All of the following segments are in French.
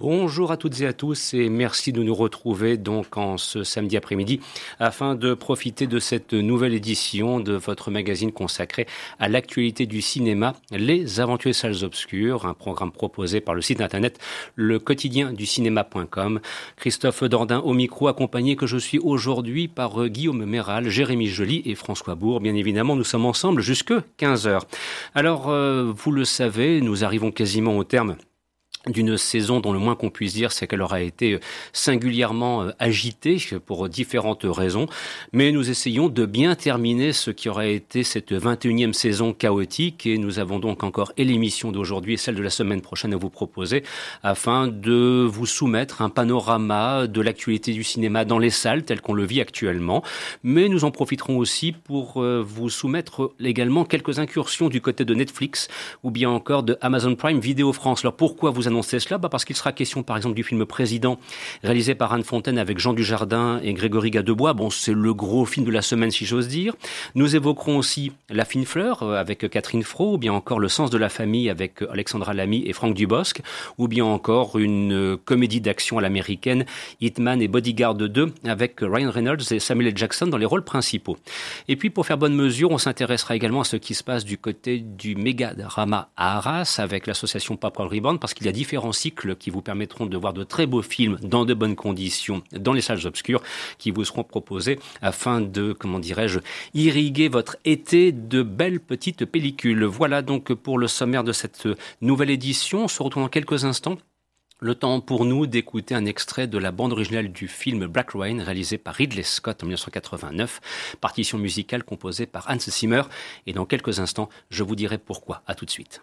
Bonjour à toutes et à tous et merci de nous retrouver donc en ce samedi après-midi afin de profiter de cette nouvelle édition de votre magazine consacré à l'actualité du cinéma, Les Aventures Salles Obscures, un programme proposé par le site internet le quotidien du cinéma.com. Christophe Dordain au micro accompagné que je suis aujourd'hui par Guillaume Méral, Jérémy Joly et François Bourg. Bien évidemment, nous sommes ensemble jusque 15 heures. Alors, euh, vous le savez, nous arrivons quasiment au terme d'une saison dont le moins qu'on puisse dire, c'est qu'elle aura été euh, singulièrement euh, agitée pour différentes raisons. Mais nous essayons de bien terminer ce qui aura été cette 21e saison chaotique et nous avons donc encore et l'émission d'aujourd'hui et celle de la semaine prochaine à vous proposer afin de vous soumettre un panorama de l'actualité du cinéma dans les salles tel qu'on le vit actuellement. Mais nous en profiterons aussi pour euh, vous soumettre également quelques incursions du côté de Netflix ou bien encore de Amazon Prime Vidéo France. Alors pourquoi vous annoncer cela bah Parce qu'il sera question, par exemple, du film Président, réalisé par Anne Fontaine avec Jean Dujardin et Grégory Gadebois. Bon, c'est le gros film de la semaine, si j'ose dire. Nous évoquerons aussi La fine fleur euh, avec Catherine Fro, ou bien encore Le sens de la famille avec Alexandra Lamy et Franck Dubosc, ou bien encore une euh, comédie d'action à l'américaine, Hitman et Bodyguard 2, avec Ryan Reynolds et Samuel L. Jackson dans les rôles principaux. Et puis, pour faire bonne mesure, on s'intéressera également à ce qui se passe du côté du méga drama à Arras avec l'association Papal Rebound, parce qu'il y a différents cycles qui vous permettront de voir de très beaux films dans de bonnes conditions dans les salles obscures qui vous seront proposés afin de, comment dirais-je, irriguer votre été de belles petites pellicules. Voilà donc pour le sommaire de cette nouvelle édition. On se retrouve dans quelques instants le temps pour nous d'écouter un extrait de la bande originale du film Black Rain réalisé par Ridley Scott en 1989, partition musicale composée par Hans Zimmer. Et dans quelques instants, je vous dirai pourquoi. À tout de suite.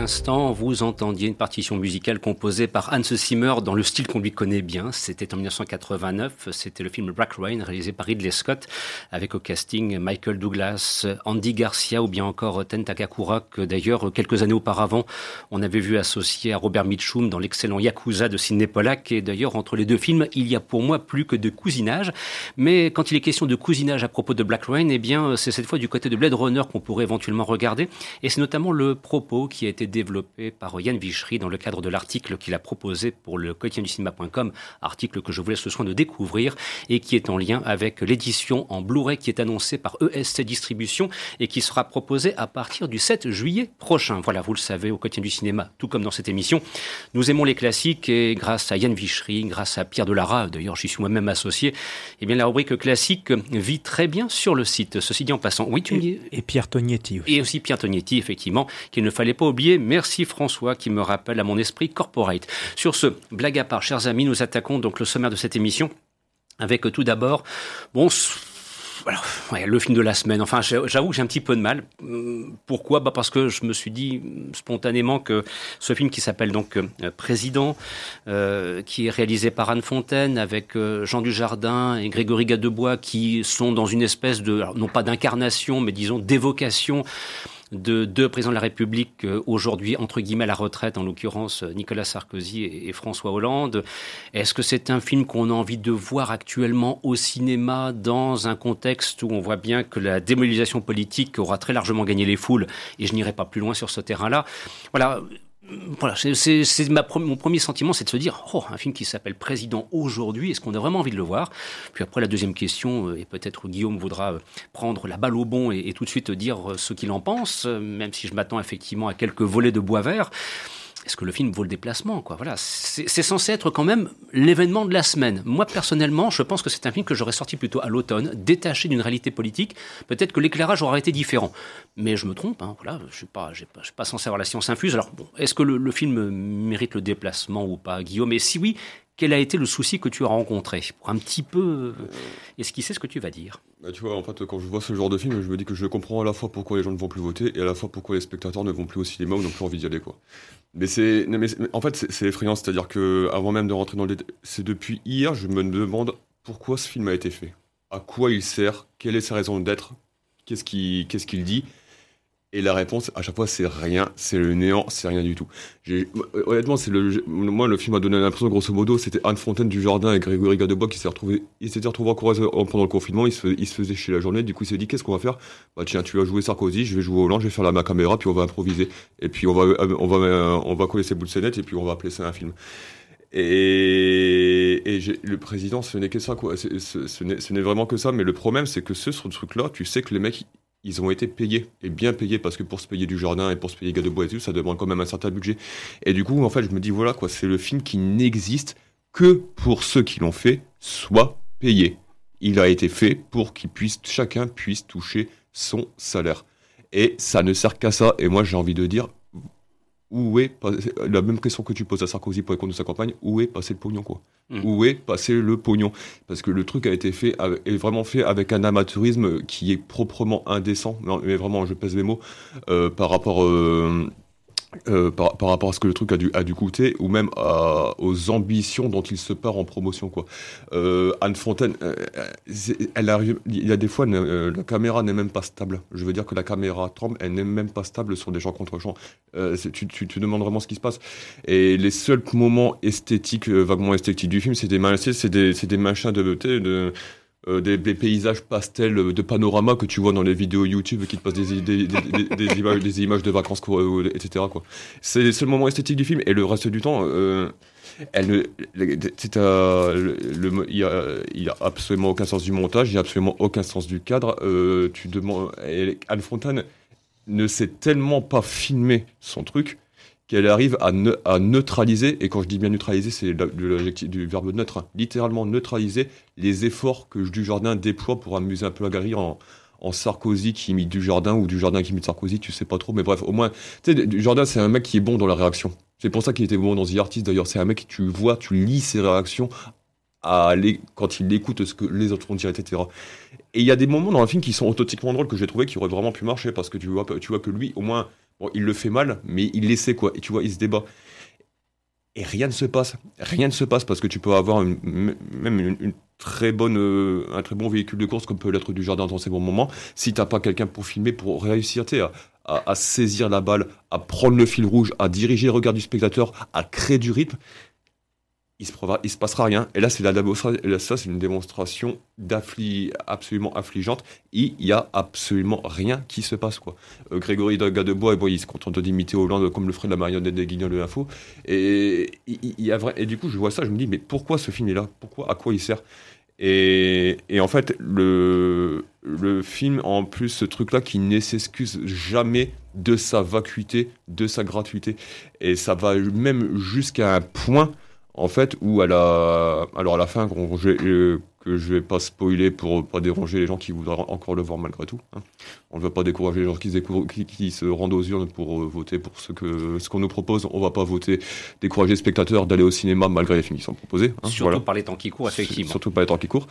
L'instant, vous entendiez une partition musicale composée par Hans Zimmer dans le style qu'on lui connaît bien. C'était en 1989. C'était le film Black Rain réalisé par Ridley Scott avec au casting Michael Douglas, Andy Garcia ou bien encore Ten Takakura que d'ailleurs quelques années auparavant on avait vu associé à Robert Mitchum dans l'excellent Yakuza de Sidney Pollack. Et d'ailleurs entre les deux films, il y a pour moi plus que de cousinage. Mais quand il est question de cousinage à propos de Black Rain, eh bien c'est cette fois du côté de Blade Runner qu'on pourrait éventuellement regarder. Et c'est notamment le propos qui a été développé par Yann Vichery dans le cadre de l'article qu'il a proposé pour le quotidien du cinéma.com, article que je vous laisse le soin de découvrir et qui est en lien avec l'édition en Blu-ray qui est annoncée par ESC Distribution et qui sera proposée à partir du 7 juillet prochain. Voilà, vous le savez, au quotidien du cinéma, tout comme dans cette émission, nous aimons les classiques et grâce à Yann Vichery, grâce à Pierre Delara, d'ailleurs j'y suis moi-même associé, eh bien la rubrique classique vit très bien sur le site. Ceci dit en passant, oui, tu et, et Pierre Tognetti aussi. Et aussi Pierre Tognetti, effectivement, qu'il ne fallait pas oublier Merci François qui me rappelle à mon esprit corporate. Sur ce, blague à part, chers amis, nous attaquons donc le sommaire de cette émission avec tout d'abord, bon, le film de la semaine. Enfin, j'avoue que j'ai un petit peu de mal. Pourquoi? Bah Parce que je me suis dit spontanément que ce film qui s'appelle donc euh, Président, euh, qui est réalisé par Anne Fontaine avec euh, Jean Dujardin et Grégory Gadebois, qui sont dans une espèce de, non pas d'incarnation, mais disons d'évocation de deux présidents de la République euh, aujourd'hui entre guillemets à la retraite, en l'occurrence euh, Nicolas Sarkozy et François Hollande. Est-ce que c'est un film qu'on a envie de voir actuellement au cinéma dans un contexte où on voit bien que la démobilisation politique aura très largement gagné les foules et je n'irai pas plus loin sur ce terrain-là? Voilà, voilà, c'est mon premier sentiment, c'est de se dire, oh, un film qui s'appelle Président aujourd'hui, est-ce qu'on a vraiment envie de le voir? Puis après, la deuxième question, euh, et peut-être Guillaume voudra euh, prendre la balle au bon et, et tout de suite dire euh, ce qu'il en pense, même si je m'attends effectivement à quelques volets de bois vert est-ce que le film vaut le déplacement Voilà, c'est censé être quand même l'événement de la semaine. Moi personnellement, je pense que c'est un film que j'aurais sorti plutôt à l'automne, détaché d'une réalité politique. Peut-être que l'éclairage aurait été différent, mais je me trompe. Hein, voilà, je suis pas, je suis pas censé avoir la science infuse. Alors bon, est-ce que le, film mérite le déplacement ou pas, Guillaume? Et si oui, quel a été le souci que tu as rencontré? Pour un petit peu esquisser ce que tu vas dire? Bah, tu vois, en fait, quand je vois ce genre de film, je me dis que je comprends à la fois pourquoi les gens ne vont plus voter et à la fois pourquoi les spectateurs ne vont plus au cinéma ou n'ont plus envie d'y aller. Mais c'est, en fait, c'est effrayant, c'est-à-dire que avant même de rentrer dans le détail, c'est depuis hier, je me demande pourquoi ce film a été fait, à quoi il sert, quelle est sa raison d'être, qu'est-ce qu'est-ce qu'il dit? Et la réponse, à chaque fois, c'est rien, c'est le néant, c'est rien du tout. Honnêtement, c'est le, moi, le film m'a donné l'impression, grosso modo, c'était Anne Fontaine du Jardin et Grégory Gadebois qui s'est retrouvé, ils s'étaient retrouvés en pendant le confinement, ils se, ils se faisaient chez la journée, du coup, il s'est dit, qu'est-ce qu'on va faire? Bah, tiens, tu vas jouer Sarkozy, je vais jouer Hollande, je vais faire la ma caméra, puis on va improviser. Et puis, on va, on va, on va coller ses boules de et puis on va appeler ça un film. Et, et le président, ce n'est que ça, quoi. Ce n'est vraiment que ça. Mais le problème, c'est que ce, ce truc-là, tu sais que les mecs, ils ont été payés, et bien payés, parce que pour se payer du jardin et pour se payer Gadebois et tout, ça demande quand même un certain budget. Et du coup, en fait, je me dis, voilà, quoi, c'est le film qui n'existe que pour ceux qui l'ont fait, soit payé. Il a été fait pour qu'ils puissent, chacun puisse toucher son salaire. Et ça ne sert qu'à ça. Et moi, j'ai envie de dire, où est la même question que tu poses à Sarkozy pour les comptes de sa campagne où est passé le pognon quoi? Mm. où est passé le pognon? Parce que le truc a été fait est vraiment fait avec un amateurisme qui est proprement indécent mais vraiment je pèse mes mots euh, par rapport euh, euh, par, par, rapport à ce que le truc a dû, a dû coûter, ou même à, aux ambitions dont il se part en promotion. Quoi. Euh, Anne Fontaine, euh, elle arrive, il y a des fois, euh, la caméra n'est même pas stable. Je veux dire que la caméra tremble, elle n'est même pas stable sur des gens contre champs. Euh, tu, tu, tu, demandes vraiment ce qui se passe. Et les seuls moments esthétiques, vaguement esthétiques du film, c'est des, c'est des, des machins de, de, de euh, des, paysages pastels de panorama que tu vois dans les vidéos YouTube qui te passent des, images, des images de vacances, etc. C'est le moment esthétique du film et le reste du temps, euh, il, y a, absolument aucun sens du montage, il n'y a absolument aucun sens du cadre. Euh, tu demandes, Anne Fontane ne sait tellement pas filmer son truc qu'elle arrive à, neutraliser, et quand je dis bien neutraliser, c'est du verbe neutre, hein, littéralement neutraliser les efforts que Dujardin déploie pour amuser un peu la galerie en, en Sarkozy qui imite Dujardin ou Dujardin qui imite Sarkozy, tu sais pas trop, mais bref, au moins, tu sais, Dujardin, c'est un mec qui est bon dans la réaction. C'est pour ça qu'il était bon dans The Artist d'ailleurs. C'est un mec tu vois, tu lis ses réactions quand il écoute ce que les autres vont dire, etc. Et il y a des moments dans le film qui sont authentiquement drôles que j'ai trouvé qui auraient vraiment pu marcher parce que tu vois, tu vois que lui, au moins, bon, il le fait mal, mais il l'essaie quoi. Et tu vois, il se débat. Et rien ne se passe. Rien ne se passe parce que tu peux avoir même une, très bonne, euh, un très bon véhicule de course comme peut l'être du jardin dans ces bons moments. Si t'as pas quelqu'un pour filmer, pour réussir à, à, saisir la balle, à prendre le fil rouge, à diriger le regard du spectateur, à créer du rythme, il se, passera rien. Et là, c'est la, ça, c'est une démonstration absolument affligeante. Il y a absolument rien qui se passe, quoi. Euh, Grégory Gadebois, bon, il se contente d'imiter Hollande comme le ferait la marionnette des Guignols de l'info. Et, il, a vrai, et du coup, je vois ça, je me dis, mais pourquoi ce film est là? Pourquoi À quoi il sert? Et, et, en fait, le, le film, en plus, ce truc-là qui ne s'excuse jamais de sa vacuité, de sa gratuité. Et ça va même jusqu'à un point en fait, où elle a. Alors à la fin, euh, que je vais pas spoiler pour pas déranger les gens qui voudraient encore le voir malgré tout. Hein. On ne veut pas décourager les gens qui, qui, se rendent aux urnes pour euh, voter pour ce que ce qu'on nous propose. On va pas voter, décourager les spectateurs d'aller au cinéma malgré les films qui sont proposés. Hein. Surtout par les temps qui courent, effectivement. Surtout par les temps qui courent.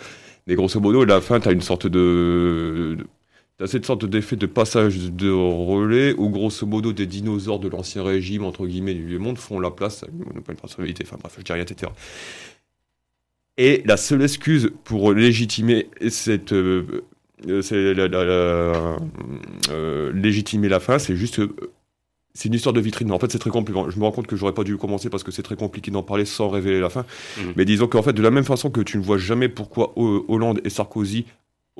Mais grosso modo, à la fin, tu as une sorte de T'as cette sorte d'effet de passage de relais où, grosso modo, des dinosaures de l'ancien régime, entre guillemets, du vieux monde font la place, une personnalité, enfin bref, je dis rien, etc. Et la seule excuse pour légitimer cette. Euh, euh, euh, légitimer la fin, c'est juste. c'est une histoire de vitrine. En fait, c'est très compliqué. Je me rends compte que j'aurais pas dû commencer parce que c'est très compliqué d'en parler sans révéler la fin. Mmh. Mais disons qu'en fait, de la même façon que tu ne vois jamais pourquoi Hollande et Sarkozy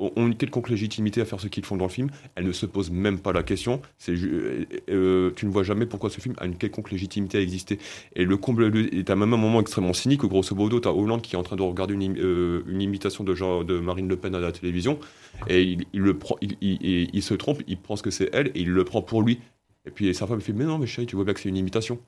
ont une quelconque légitimité à faire ce qu'ils font dans le film. Elle ne se pose même pas la question. Euh, euh, tu ne vois jamais pourquoi ce film a une quelconque légitimité à exister. Et le comble est à même un moment extrêmement cynique. Grosso modo, tu as Hollande qui est en train de regarder une, euh, une imitation de, genre, de Marine Le Pen à la télévision. Et il, se trompe, il pense que c'est elle et il le prend pour lui. Et puis sa femme fait Mais non, mais chérie, tu vois bien que c'est une imitation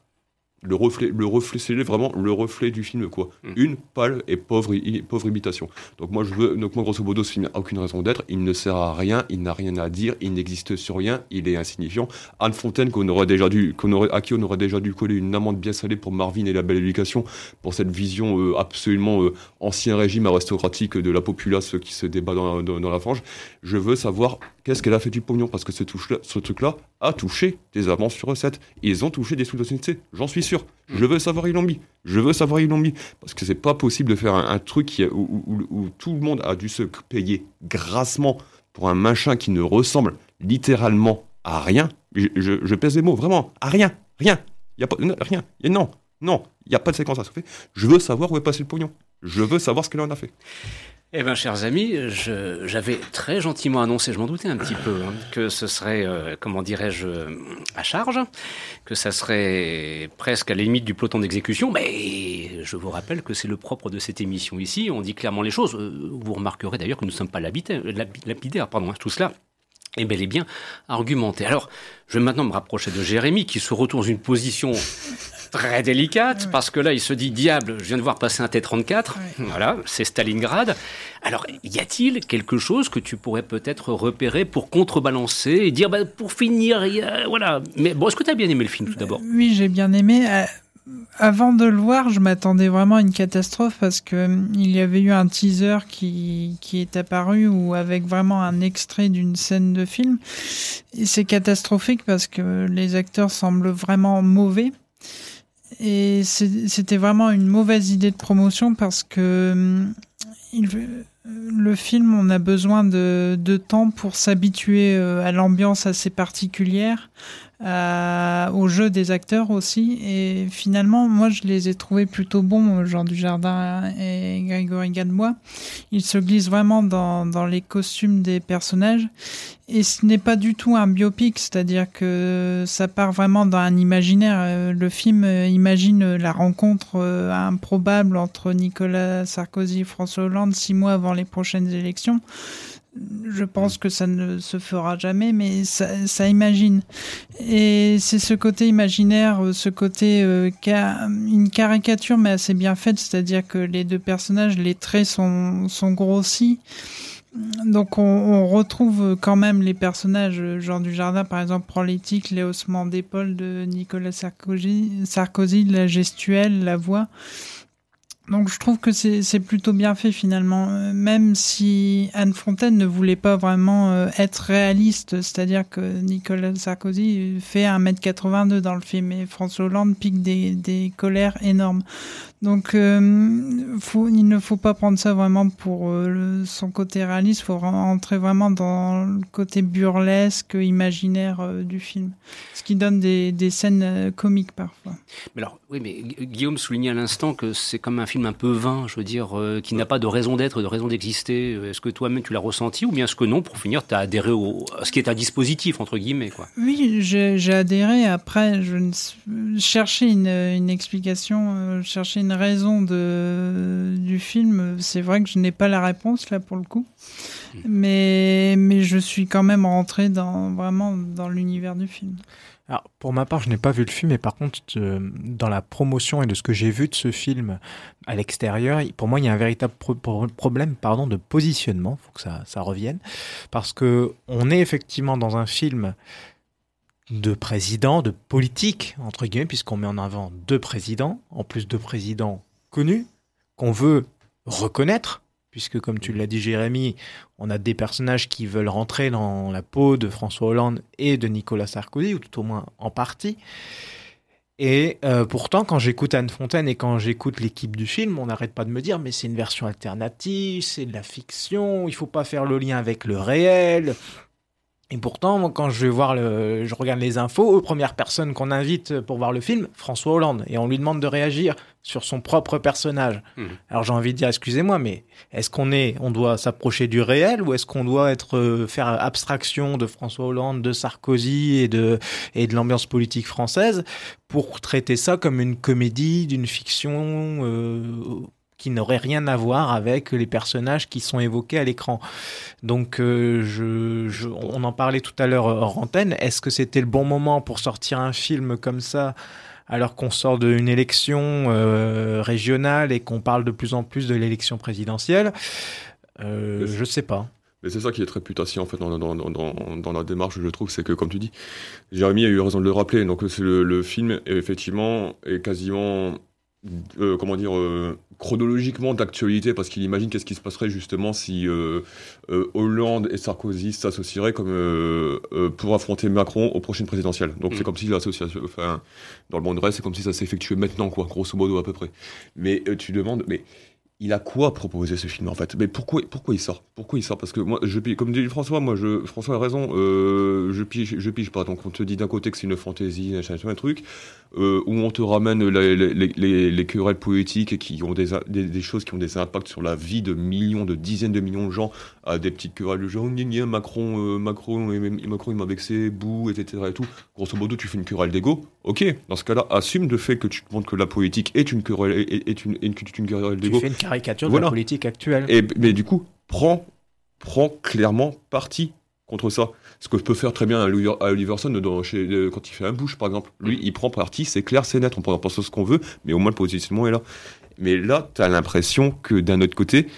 le reflet, le reflet, c'est vraiment le reflet du film, quoi. Mm. Une pâle et pauvre, pauvre imitation. Donc moi, je veux, donc moi, grosso modo, ce film n'a aucune raison d'être. Il ne sert à rien, il n'a rien à dire, il n'existe sur rien, il est insignifiant. Anne Fontaine, qu'on aurait déjà dû, qu'on aurait, à qui on aurait déjà dû coller une amende bien salée pour Marvin et la belle éducation, pour cette vision euh, absolument euh, ancien régime aristocratique de la populace qui se débat dans, dans, la frange. Je veux savoir qu'est-ce qu'elle a fait du pognon, parce que ce, ce truc-là a touché des avances sur recettes. Ils ont touché des sous-documents, j'en suis sûr. Je veux savoir ils l'ont mis. Je veux savoir ils l'ont mis. Parce que c'est pas possible de faire un, truc où, tout le monde a dû se payer grassement pour un machin qui ne ressemble littéralement à rien. Je, pèse les mots, vraiment, à rien. Rien. Y a pas, rien. Et non, non, il n'y a pas de séquence à sauver. Je veux savoir où est passé le pognon. Je veux savoir ce qu'elle en a fait. Eh bien, chers amis, j'avais très gentiment annoncé, je m'en doutais un petit peu, hein, que ce serait, euh, comment dirais-je, à charge, que ça serait presque à la limite du peloton d'exécution, mais je vous rappelle que c'est le propre de cette émission ici, on dit clairement les choses. Euh, vous remarquerez d'ailleurs que nous ne sommes pas lapidaires, pardon, tout cela est bel et bien argumenté. Alors, je vais maintenant me rapprocher de Jérémy, qui se retrouve dans une position très délicate, parce que là, il se dit, diable, je viens de voir passer un T-34, voilà, c'est Stalingrad. Alors, y a-t-il quelque chose que tu pourrais peut-être repérer pour contrebalancer et dire, bah, pour finir, voilà. Mais bon, est-ce que tu as bien aimé le film tout d'abord? Oui, j'ai bien aimé. Euh, avant de le voir, je m'attendais vraiment à une catastrophe parce que hum, il y avait eu un teaser qui, qui est apparu ou avec vraiment un extrait d'une scène de film. C'est catastrophique parce que les acteurs semblent vraiment mauvais. Et c'était vraiment une mauvaise idée de promotion parce que hum, le film, on a besoin de, de temps pour s'habituer euh, à l'ambiance assez particulière, euh, au jeu des acteurs aussi. Et finalement, moi, je les ai trouvés plutôt bons, Jean Dujardin et Grégory Gadebois. Ils se glissent vraiment dans, dans les costumes des personnages. Et ce n'est pas du tout un biopic, c'est-à-dire que ça part vraiment dans un imaginaire. Euh, le film euh, imagine la rencontre improbable entre Nicolas Sarkozy et François Hollande six mois avant les prochaines élections je pense que ça ne se fera jamais, mais ça, ça imagine. Et c'est ce côté imaginaire, ce côté euh, une caricature, mais assez bien faite, c'est-à-dire que les deux personnages, les traits sont, sont grossis. Donc on, on, retrouve quand même les personnages, Jean du Jardin par exemple prend les les haussements d'épaule de Nicolas Sarkozy, Sarkozy, la gestuelle, la voix. Donc je trouve que c'est plutôt bien fait finalement, euh, même si Anne Fontaine ne voulait pas vraiment euh, être réaliste, c'est-à-dire que Nicolas Sarkozy fait 1m82 dans le film et François Hollande pique des, des colères énormes. Donc, euh, faut, il ne faut pas prendre ça vraiment pour euh, son côté réaliste. Il faut entrer vraiment dans le côté burlesque, imaginaire euh, du film. Ce qui donne des, des scènes comiques parfois. Mais alors, oui, mais Guillaume soulignait à l'instant que c'est comme un film un peu vain, je veux dire, qui n'a pas de raison d'être, de raison d'exister. Est-ce que toi-même tu l'as ressenti ou bien est-ce que non, pour finir, tu as adhéré au, à ce qui est un dispositif, entre guillemets quoi? Oui, j'ai adhéré. Après, je cherchais une, une explication, je cherchais une raison de, du film, c'est vrai que je n'ai pas la réponse là pour le coup. Mais, mais je suis quand même rentré dans, vraiment dans l'univers du film. Pour ma part, je n'ai pas vu le film, mais par contre, dans la promotion et de ce que j'ai vu de ce film à l'extérieur, pour moi, il y a un véritable pro problème pardon, de positionnement. Il faut que ça, ça revienne. Parce que on est effectivement dans un film de présidents, de politiques, entre guillemets, puisqu'on met en avant deux présidents, en plus de présidents connus, qu'on veut reconnaître, puisque comme tu l'as dit Jérémy, on a des personnages qui veulent rentrer dans la peau de François Hollande et de Nicolas Sarkozy, ou tout au moins en partie. Et euh, pourtant, quand j'écoute Anne Fontaine et quand j'écoute l'équipe du film, on n'arrête pas de me dire mais c'est une version alternative, c'est de la fiction, il faut pas faire le lien avec le réel. Et pourtant, quand je vais voir le, je regarde les infos, première personne qu'on invite pour voir le film, François Hollande, et on lui demande de réagir sur son propre personnage. Mmh. Alors j'ai envie de dire, excusez-moi, mais est-ce qu'on est, on doit s'approcher du réel ou est-ce qu'on doit être euh, faire abstraction de François Hollande, de Sarkozy et de et de l'ambiance politique française pour traiter ça comme une comédie, d'une fiction euh, qui n'aurait rien à voir avec les personnages qui sont évoqués à l'écran. Donc, euh, je, on en parlait tout à l'heure hors antenne. Est-ce que c'était le bon moment pour sortir un film comme ça alors qu'on sort d'une élection euh, régionale et qu'on parle de plus en plus de l'élection présidentielle? Euh, Je sais pas. Mais c'est ça qui est très putassier en fait dans, dans, dans, dans, la démarche, je trouve, c'est que comme tu dis, Jérémy a eu raison de le rappeler. Donc le, le film effectivement est quasiment euh, comment dire, euh, chronologiquement d'actualité, parce qu'il imagine qu'est-ce qui se passerait justement si euh, Hollande et Sarkozy s'associeraient comme pour affronter Macron aux prochaines présidentielles. Donc c'est mm. comme si l'association, enfin, dans le monde reste, c'est comme si ça s'effectuait maintenant, quoi, grosso modo à peu près. Mais tu demandes, mais il a quoi proposer ce film en fait? Mais pourquoi, pourquoi il sort? Pourquoi il sort? Parce que moi, je comme dit François, moi, François a raison, euh, je pige, je pige pas. Donc on te dit d'un côté que c'est une fantaisie, un truc, euh, où on te ramène les, les, les, querelles poétiques qui ont des, choses qui ont des impacts sur la vie de millions, de dizaines de millions de gens, à des petites querelles de genre, Macron, euh, Macron, Macron, il m'a vexé, bouh, etc. Et tout. Grosso modo, tu fais une querelle d'ego. Ok, dans ce cas-là, assume le fait que tu te montres que la politique est une querelle, est, une, est une, querelle d'ego caricature de la politique actuelle. Et, mais du coup, prends, prends clairement parti contre ça. Ce que je peux faire très bien à Oliverson dans, chez, euh, quand il fait un bouche, par exemple. Lui, il prend parti, c'est clair, c'est net, on peut en penser ce qu'on veut, mais au moins le positionnement est là. Mais là, tu as l'impression que d'un autre côté,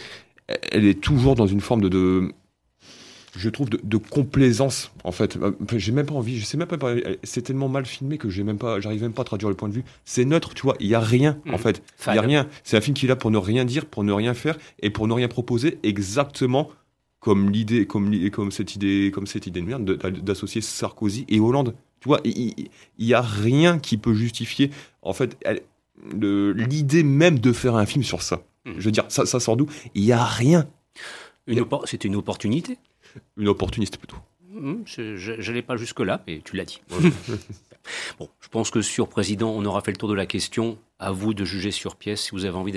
elle est toujours dans une forme de, de je trouve, de, complaisance, en fait. Euh, j'ai même pas envie, je sais même pas, c'est tellement mal filmé que j'ai même pas, j'arrive même pas à traduire le point de vue. C'est neutre, tu vois, il y a rien, en mmh. fait. Il y a rien. C'est un film qui est là pour ne rien dire, pour ne rien faire et pour ne rien proposer, exactement comme l'idée, comme, comme cette idée, comme cette idée de merde d'associer Sarkozy et Hollande. Tu vois, il, y a rien qui peut justifier, en fait, l'idée même de faire un film sur ça. Mmh. Je veux dire, ça, ça sort d'où? Il y a rien. C'est une opportunité une opportuniste plutôt. Hmm, je n'allais pas jusque-là, mais tu l'as dit. bon, je pense que sur Président, on aura fait le tour de la question. À vous de juger sur pièce. Si vous avez envie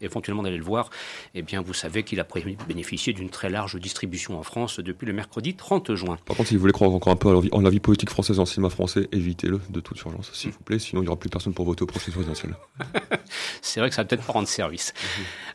éventuellement d'aller le voir, eh bien, vous savez qu'il a bénéficié d'une très large distribution en France depuis le mercredi 30 juin. Par contre, si vous voulez croire encore un peu en la vie politique française en cinéma français, évitez-le de toute urgence, s'il vous plaît. Sinon, il n'y aura plus personne pour voter au prochain présidentiel. C'est vrai que ça va peut-être pas rendre service.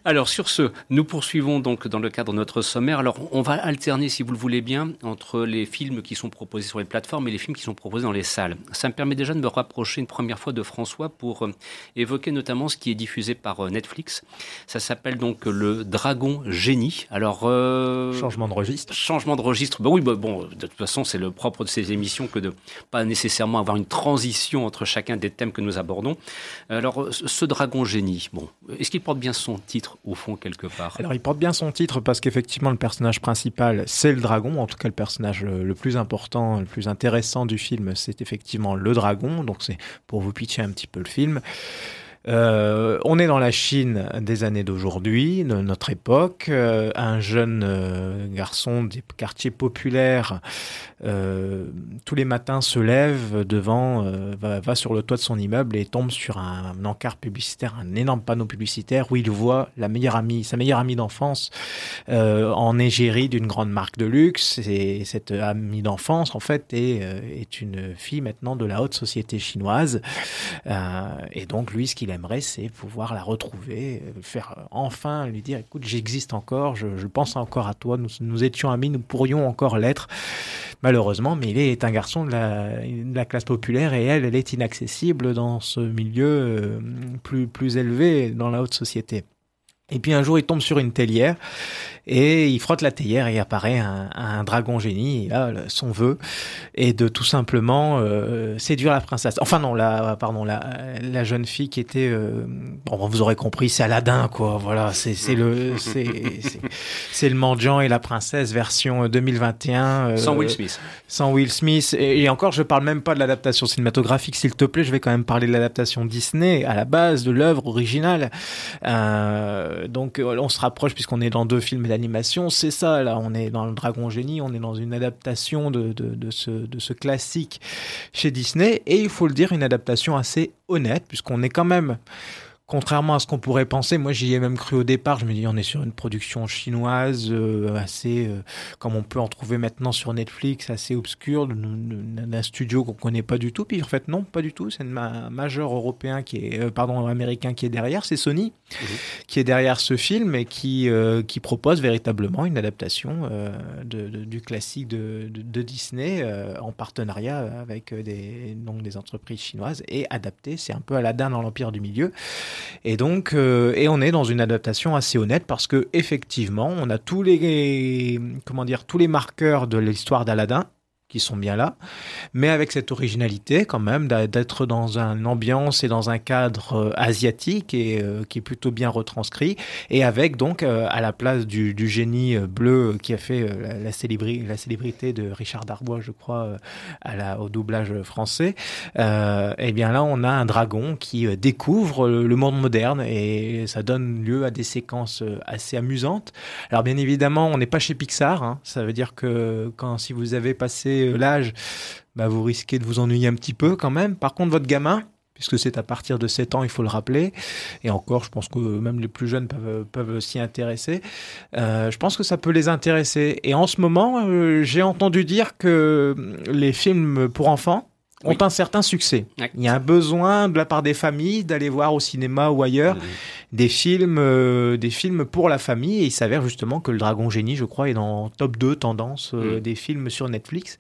Alors sur ce, nous poursuivons donc dans le cadre de notre sommaire. Alors on va alterner, si vous le voulez bien, entre les films qui sont proposés sur les plateformes et les films qui sont proposés dans les salles. Ça me permet déjà de me rapprocher une première fois de François pour euh, évoquer notamment ce qui est diffusé par euh, Netflix. Ça s'appelle donc Le Dragon Génie. Alors euh, changement de registre. Changement de registre. Ben oui, bah, bon, de toute façon, c'est le propre de ces émissions que de pas nécessairement avoir une transition entre chacun des thèmes que nous abordons. Alors ce Dragon Génie, bon, est-ce qu'il porte bien son titre au fond quelque part? Alors il porte bien son titre parce qu'effectivement le personnage principal c'est le dragon, en tout cas le personnage le plus important, le plus intéressant du film c'est effectivement le dragon, donc c'est pour vous pitcher un petit peu le film. Euh, on est dans la Chine des années d'aujourd'hui, de notre époque. Euh, un jeune euh, garçon des quartiers populaires, tous les matins se lève devant, va, sur le toit de son immeuble et tombe sur un, encart publicitaire, un énorme panneau publicitaire où il voit la meilleure amie, sa meilleure amie d'enfance en égérie d'une grande marque de luxe. Et cette amie d'enfance, en fait, est, est une fille maintenant de la haute société chinoise. et donc, lui, ce qu'il aimerait, c'est pouvoir la retrouver, euh, faire euh, enfin lui dire, écoute, j'existe encore, je, pense encore à toi, nous, étions amis, nous pourrions encore l'être, malheureusement, mais il est un garçon de la, classe populaire et elle, elle est inaccessible dans ce milieu euh, plus, plus élevé dans la haute société. Et puis un jour, il tombe sur une tellière et il frotte la théière et apparaît un, un dragon génie. Et là, son vœu est de tout simplement euh, séduire la princesse. Enfin non, la, pardon, la, la jeune fille qui était, euh, bon, vous aurez compris, c'est Aladdin, quoi. Voilà, c'est le c'est c'est le mendiant et la princesse version 2021. Euh, sans Will Smith. Sans Will Smith. Et, encore, je parle même pas de l'adaptation cinématographique, s'il te plaît. Je vais quand même parler de l'adaptation Disney à la base de l'œuvre originale. donc, on se rapproche puisqu'on est dans deux films animation, c'est ça. Là, on est dans le Dragon Génie, on est dans une adaptation de, de, ce, de ce classique chez Disney. Et il faut le dire, une adaptation assez honnête, puisqu'on est quand même contrairement à ce qu'on pourrait penser, moi j'y ai même cru au départ. Je me dis, on est sur une production chinoise euh, assez, euh, comme on peut en trouver maintenant sur Netflix, assez obscure, d'un studio qu'on connaît pas du tout. Puis en fait, non, pas du tout. C'est un majeur européen qui est, euh, pardon, américain qui est derrière. C'est Sony qui est derrière ce film et qui, qui propose véritablement une adaptation de, du classique de, de Disney en partenariat avec des, donc des entreprises chinoises et adapté. C'est un peu Aladdin dans l'Empire du Milieu. Et donc, euh, et on est dans une adaptation assez honnête parce que effectivement, on a tous les, comment dire, tous les marqueurs de l'histoire d'Aladin qui sont bien là, mais avec cette originalité quand même d'être dans une ambiance et dans un cadre euh, asiatique et euh, qui est plutôt bien retranscrit, et avec donc euh, à la place du, génie bleu qui a fait la, célébrité de Richard Darbois, je crois, au doublage français, et eh bien là on a un dragon qui découvre le, monde moderne et ça donne lieu à des séquences assez amusantes. Alors bien évidemment on n'est pas chez Pixar, hein. ça veut dire que si vous avez passé euh, l'âge, bah, vous risquez de vous ennuyer un petit peu quand même. Par contre, votre gamin, puisque c'est à partir de 7 ans, il faut le rappeler. Et encore, je pense que même les plus jeunes peuvent, s'y intéresser. Euh, je pense que ça peut les intéresser. Et en ce moment, euh, j'ai entendu dire que les films pour enfants ont un certain succès. Il y a un besoin de la part des familles d'aller voir au cinéma ou ailleurs des films, euh, des films pour la famille. Et il s'avère justement que Le Dragon Génie, je crois, est dans top 2 tendance euh, mm. des films sur Netflix.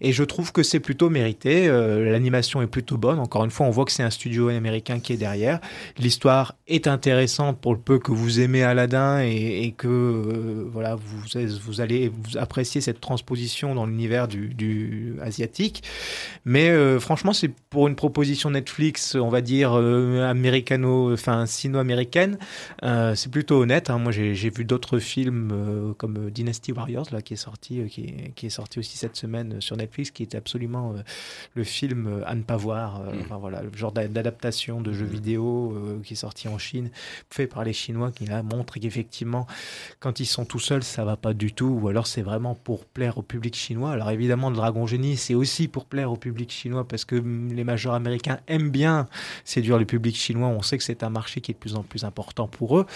Et je trouve que c'est plutôt mérité. Euh, l'animation est plutôt bonne. Encore une fois, on voit que c'est un studio américain qui est derrière. L'histoire est intéressante pour le peu que vous aimez Aladdin et, que voilà, vous, vous allez vous apprécier cette transposition dans l'univers du, du, asiatique. Mais franchement, c'est pour une proposition Netflix, on va dire américano, enfin sino-américaine euh, c'est plutôt honnête. Hein. Moi, j'ai vu d'autres films euh, comme Dynasty Warriors, là, qui est sorti, euh, qui, est, sorti aussi cette semaine sur Netflix, qui est absolument le film à ne pas voir. Mm. Enfin, voilà, le genre d'adaptation de jeux mm. vidéo qui est sorti en Chine, fait par les Chinois, qui là montre qu'effectivement, quand ils sont tout seuls, ça va pas du tout, ou alors c'est vraiment pour plaire au public chinois. Alors évidemment, le Dragon Génie, c'est aussi pour plaire au public chinois chinois parce que les majors américains aiment bien séduire le public chinois. On sait que c'est un marché qui est de plus en plus important pour eux.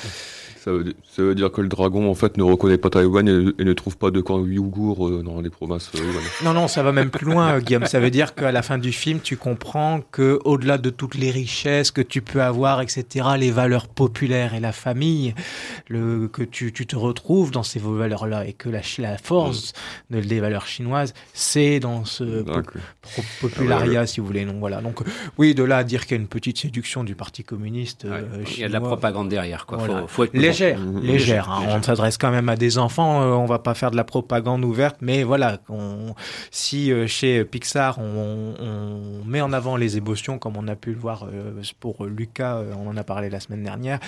Ça veut, dire que le dragon, en fait, ne reconnaît pas Taïwan et, ne trouve pas de camp ouïghour euh, dans les provinces euh, Non, non, ça va même plus loin, euh, Guillaume. Ça veut dire qu'à la fin du film, tu comprends que au-delà de toutes les richesses que tu peux avoir, etc., les valeurs populaires et la famille, le, que tu, tu te retrouves dans ces valeurs-là et que la, la force de, des valeurs chinoises, c'est dans ce populariat, si vous voulez. Donc voilà. Donc oui, de là à dire qu'il y a une petite séduction du Parti communiste chinois. Il y a de la propagande derrière, quoi. Faut, être légère, mmh. légère. Hein. On s'adresse quand même à des enfants. Euh, on va pas faire de la propagande ouverte, mais voilà. On, si euh, chez Pixar on, on, met en avant les émotions, comme on a pu le voir euh, pour Lucas, on en a parlé la semaine dernière.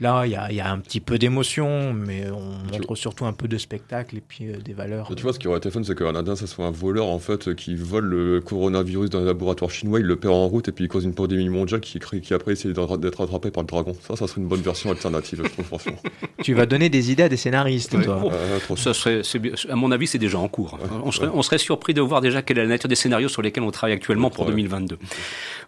Là, il y a, un petit peu d'émotion, mais on montre surtout un peu de spectacle et puis euh, des valeurs. Tu vois, ce qui aurait été fun, c'est qu'un Indien, ça soit un voleur en fait qui vole le coronavirus dans un laboratoire chinois, il le perd en route et puis il cause une pandémie mondiale qui, qui après essaie d'être attrapé par le dragon. Ça, ça serait une bonne version alternative, je trouve, franchement. tu vas donner des idées à des scénaristes, toi. ça serait, à mon avis, c'est déjà en cours. on, serait, on, serait, surpris de voir déjà quelle est la nature des scénarios sur lesquels on travaille actuellement pour 2022.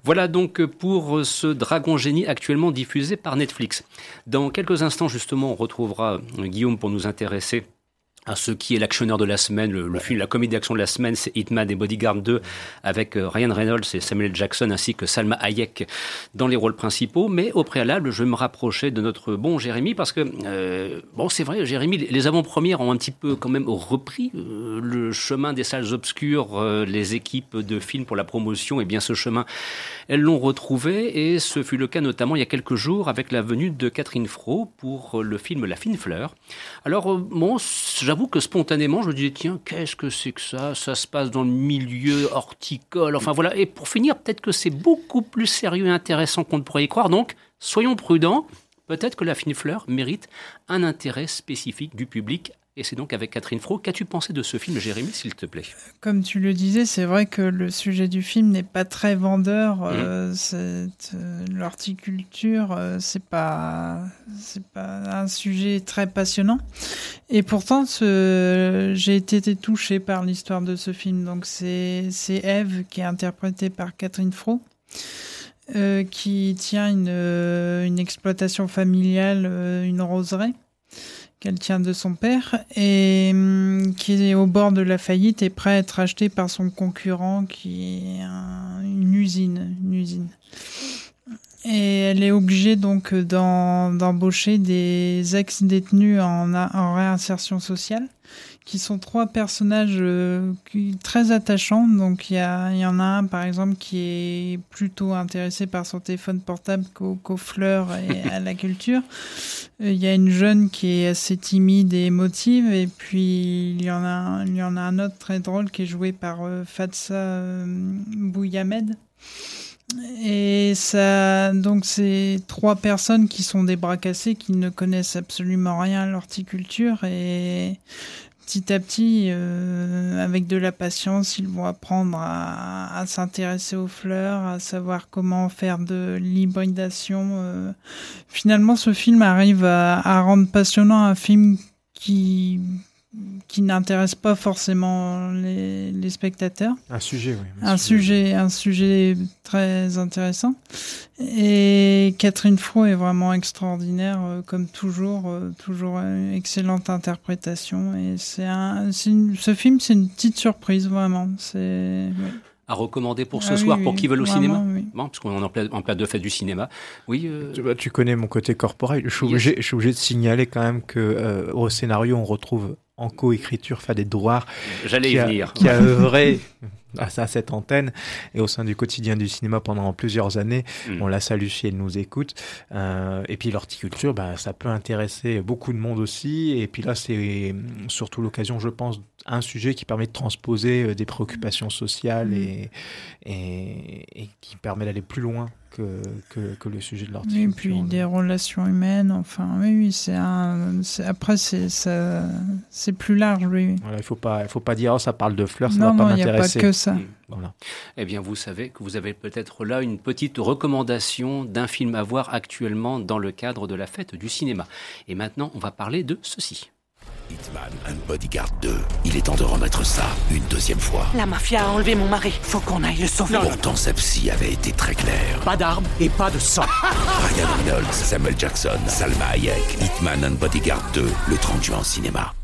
Voilà donc pour ce Dragon Génie actuellement diffusé par Netflix. Dans quelques instants, justement, on retrouvera Guillaume pour nous intéresser à ce qui est l'actionneur de la semaine, le, film, la comédie d'action de la semaine, c'est Hitman et Bodyguard 2 avec euh, Ryan Reynolds et Samuel Jackson ainsi que Salma Hayek dans les rôles principaux. Mais au préalable, je vais me rapprocher de notre bon Jérémy parce que, euh, bon, c'est vrai, Jérémy, les avant-premières ont un petit peu quand même repris euh, le chemin des salles obscures, les équipes de films pour la promotion, et bien ce chemin, elles l'ont retrouvé et ce fut le cas notamment il y a quelques jours avec la venue de Catherine Fro pour le film La fine fleur. Alors, bon, j'avoue que spontanément, je me disais, tiens, qu'est-ce que c'est que ça? Ça se passe dans le milieu horticole. Enfin voilà. Et pour finir, peut-être que c'est beaucoup plus sérieux et intéressant qu'on ne pourrait y croire. Donc, soyons prudents. Peut-être que la fine fleur mérite un intérêt spécifique du public et c'est donc avec Catherine Fro. Qu'as-tu pensé de ce film, Jérémy, s'il te plaît? Comme tu le disais, c'est vrai que le sujet du film n'est pas très vendeur. Mmh. Euh, euh, l'horticulture, euh, c'est pas, c'est pas un sujet très passionnant. Et pourtant, j'ai été touchée par l'histoire de ce film. Donc c'est, Eve qui est interprétée par Catherine Fro. qui tient une, une exploitation familiale, une roseraie qu'elle tient de son père et hum, qui est au bord de la faillite et prêt à être acheté par son concurrent qui est une usine, une usine. Et elle est obligée donc d'embaucher des ex-détenus en, en réinsertion sociale qui sont trois personnages euh, très attachants. Donc il y, en a un par exemple qui est plutôt intéressé par son téléphone portable qu'aux fleurs et à la culture. Euh, il y a une jeune qui est assez timide et émotive et puis il y en a, y en a un autre très drôle qui est joué par euh, Fatsa Bouyamed. Et ça, donc c'est trois personnes qui sont des bras cassés, qui ne connaissent absolument rien à l'horticulture et petit à petit, euh, avec de la patience, ils vont apprendre à, s'intéresser aux fleurs, à savoir comment faire de l'hybridation. Euh. Finalement, ce film arrive à rendre passionnant un film qui qui n'intéresse pas forcément les, les, spectateurs. Un sujet, oui. Un, sujet, un sujet très intéressant. Et Catherine Fro est vraiment extraordinaire, euh, comme toujours, euh, toujours une excellente interprétation. Et c'est un, ce film, c'est une petite surprise, vraiment. C'est à recommander pour ce ah soir, pour qui veulent au cinéma bon, Parce qu'on est en plein, en plein de fête du cinéma. Oui. Euh, tu, tu, connais mon côté corporel. Je suis, obligé, je suis obligé de signaler quand même que au scénario, on retrouve en coécriture des Drouard. J'allais y venir. Qui a œuvré à cette antenne et au sein du quotidien du cinéma pendant plusieurs années. Mm. On la salue si elle nous écoute. Euh, et puis l'horticulture, bah, ça peut intéresser beaucoup de monde aussi. Et puis là, c'est surtout l'occasion, je pense, un sujet qui permet de transposer euh, des préoccupations sociales mm. et, et, qui permet d'aller plus loin que, que, le sujet de l'horticulture. Et puis des relations humaines, enfin, oui, oui, c'est un. Après, c'est plus large, oui. Voilà, il ne faut pas, il faut pas dire, oh, ça parle de fleurs, ça ne va pas m'intéresser. Non, il n'y a pas que ça. Mm. Voilà. Eh bien, vous savez que vous avez peut-être là une petite recommandation d'un film à voir actuellement dans le cadre de la fête du cinéma. Et maintenant, on va parler de ceci. Hitman and Bodyguard 2. Il est temps de remettre ça une deuxième fois. La mafia a enlevé mon mari. Faut qu'on aille le sauver. Pourtant, Sepsi avait été très clair. Pas d'armes et pas de sang. Ryan Reynolds, Samuel Jackson, Salma Hayek, Hitman and Bodyguard 2, le 30 juin en cinéma.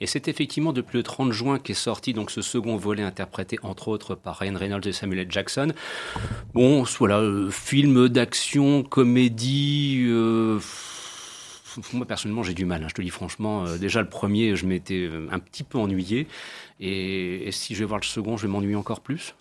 Et c'est effectivement depuis le 30 juin qu'est sorti donc ce second volet interprété entre autres par Ryan Reynolds et Samuel L. Jackson. Bon, voilà, euh, film d'action, comédie. Euh, moi personnellement j'ai du mal, hein, je te dis franchement. Euh, déjà le premier, je m'étais euh, un petit peu ennuyé. Et, et, si je vais voir le second, je vais m'ennuyer encore plus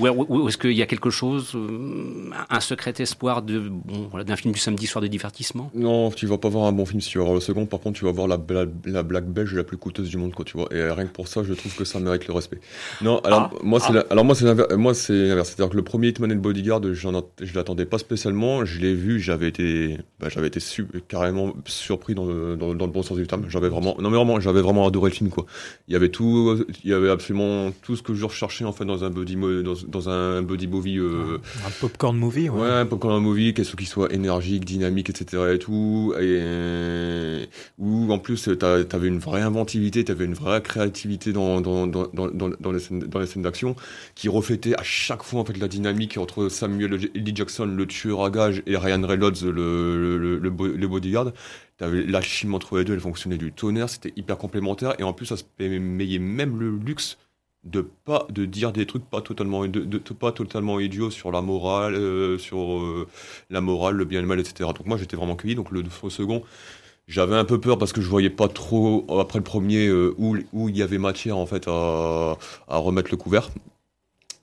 Ou, ou, ou est-ce qu'il y a quelque chose, euh, un secret espoir de bon, voilà, d'un film du samedi soir de divertissement? Non, tu vas pas voir un bon film si tu vas voir le second. Par contre, tu vas voir la, la, la blague belge la plus coûteuse du monde, quoi, tu vois. Et rien que pour ça, je trouve que ça mérite le respect. Non, alors Ah, moi c'est ah. alors moi c'est l'inver- moi c'est l'inverse. C'est-à-dire que le premier Hitman et le Bodyguard, je l'attendais pas spécialement. Je l'ai vu, j'avais été, bah, j'avais été su- carrément surpris dans le, dans, dans le bon sens du terme. J'avais vraiment, non mais vraiment, j'avais vraiment adoré le film, quoi. Il y avait tout, il y avait absolument tout ce que je recherchais en fait dans un mo- dans, dans un buddy movie. euh, Un popcorn movie, ouais. Ouais, un un movie, chose qui soit énergique, dynamique, etc. et tout. Et où en plus t'a- t'avais une vraie inventivité, t'avais une vraie créativité dans, dans, dans, dans, les scènes, dans les scènes d'action, qui reflétait à chaque fois en fait la dynamique entre Samuel L. Jackson, le tueur à gage, et Ryan Reynolds, le, le, le, le bodyguard. La chimie entre les deux, elle fonctionnait du tonnerre, c'était hyper complémentaire, et en plus ça se payait même le luxe de pas de dire des trucs pas totalement pas totalement idiots sur la morale euh, sur euh, la morale le bien et le mal etc donc moi j'étais vraiment cueilli donc le, second j'avais un peu peur parce que je voyais pas trop après le premier euh, où il y avait matière en fait à remettre le couvert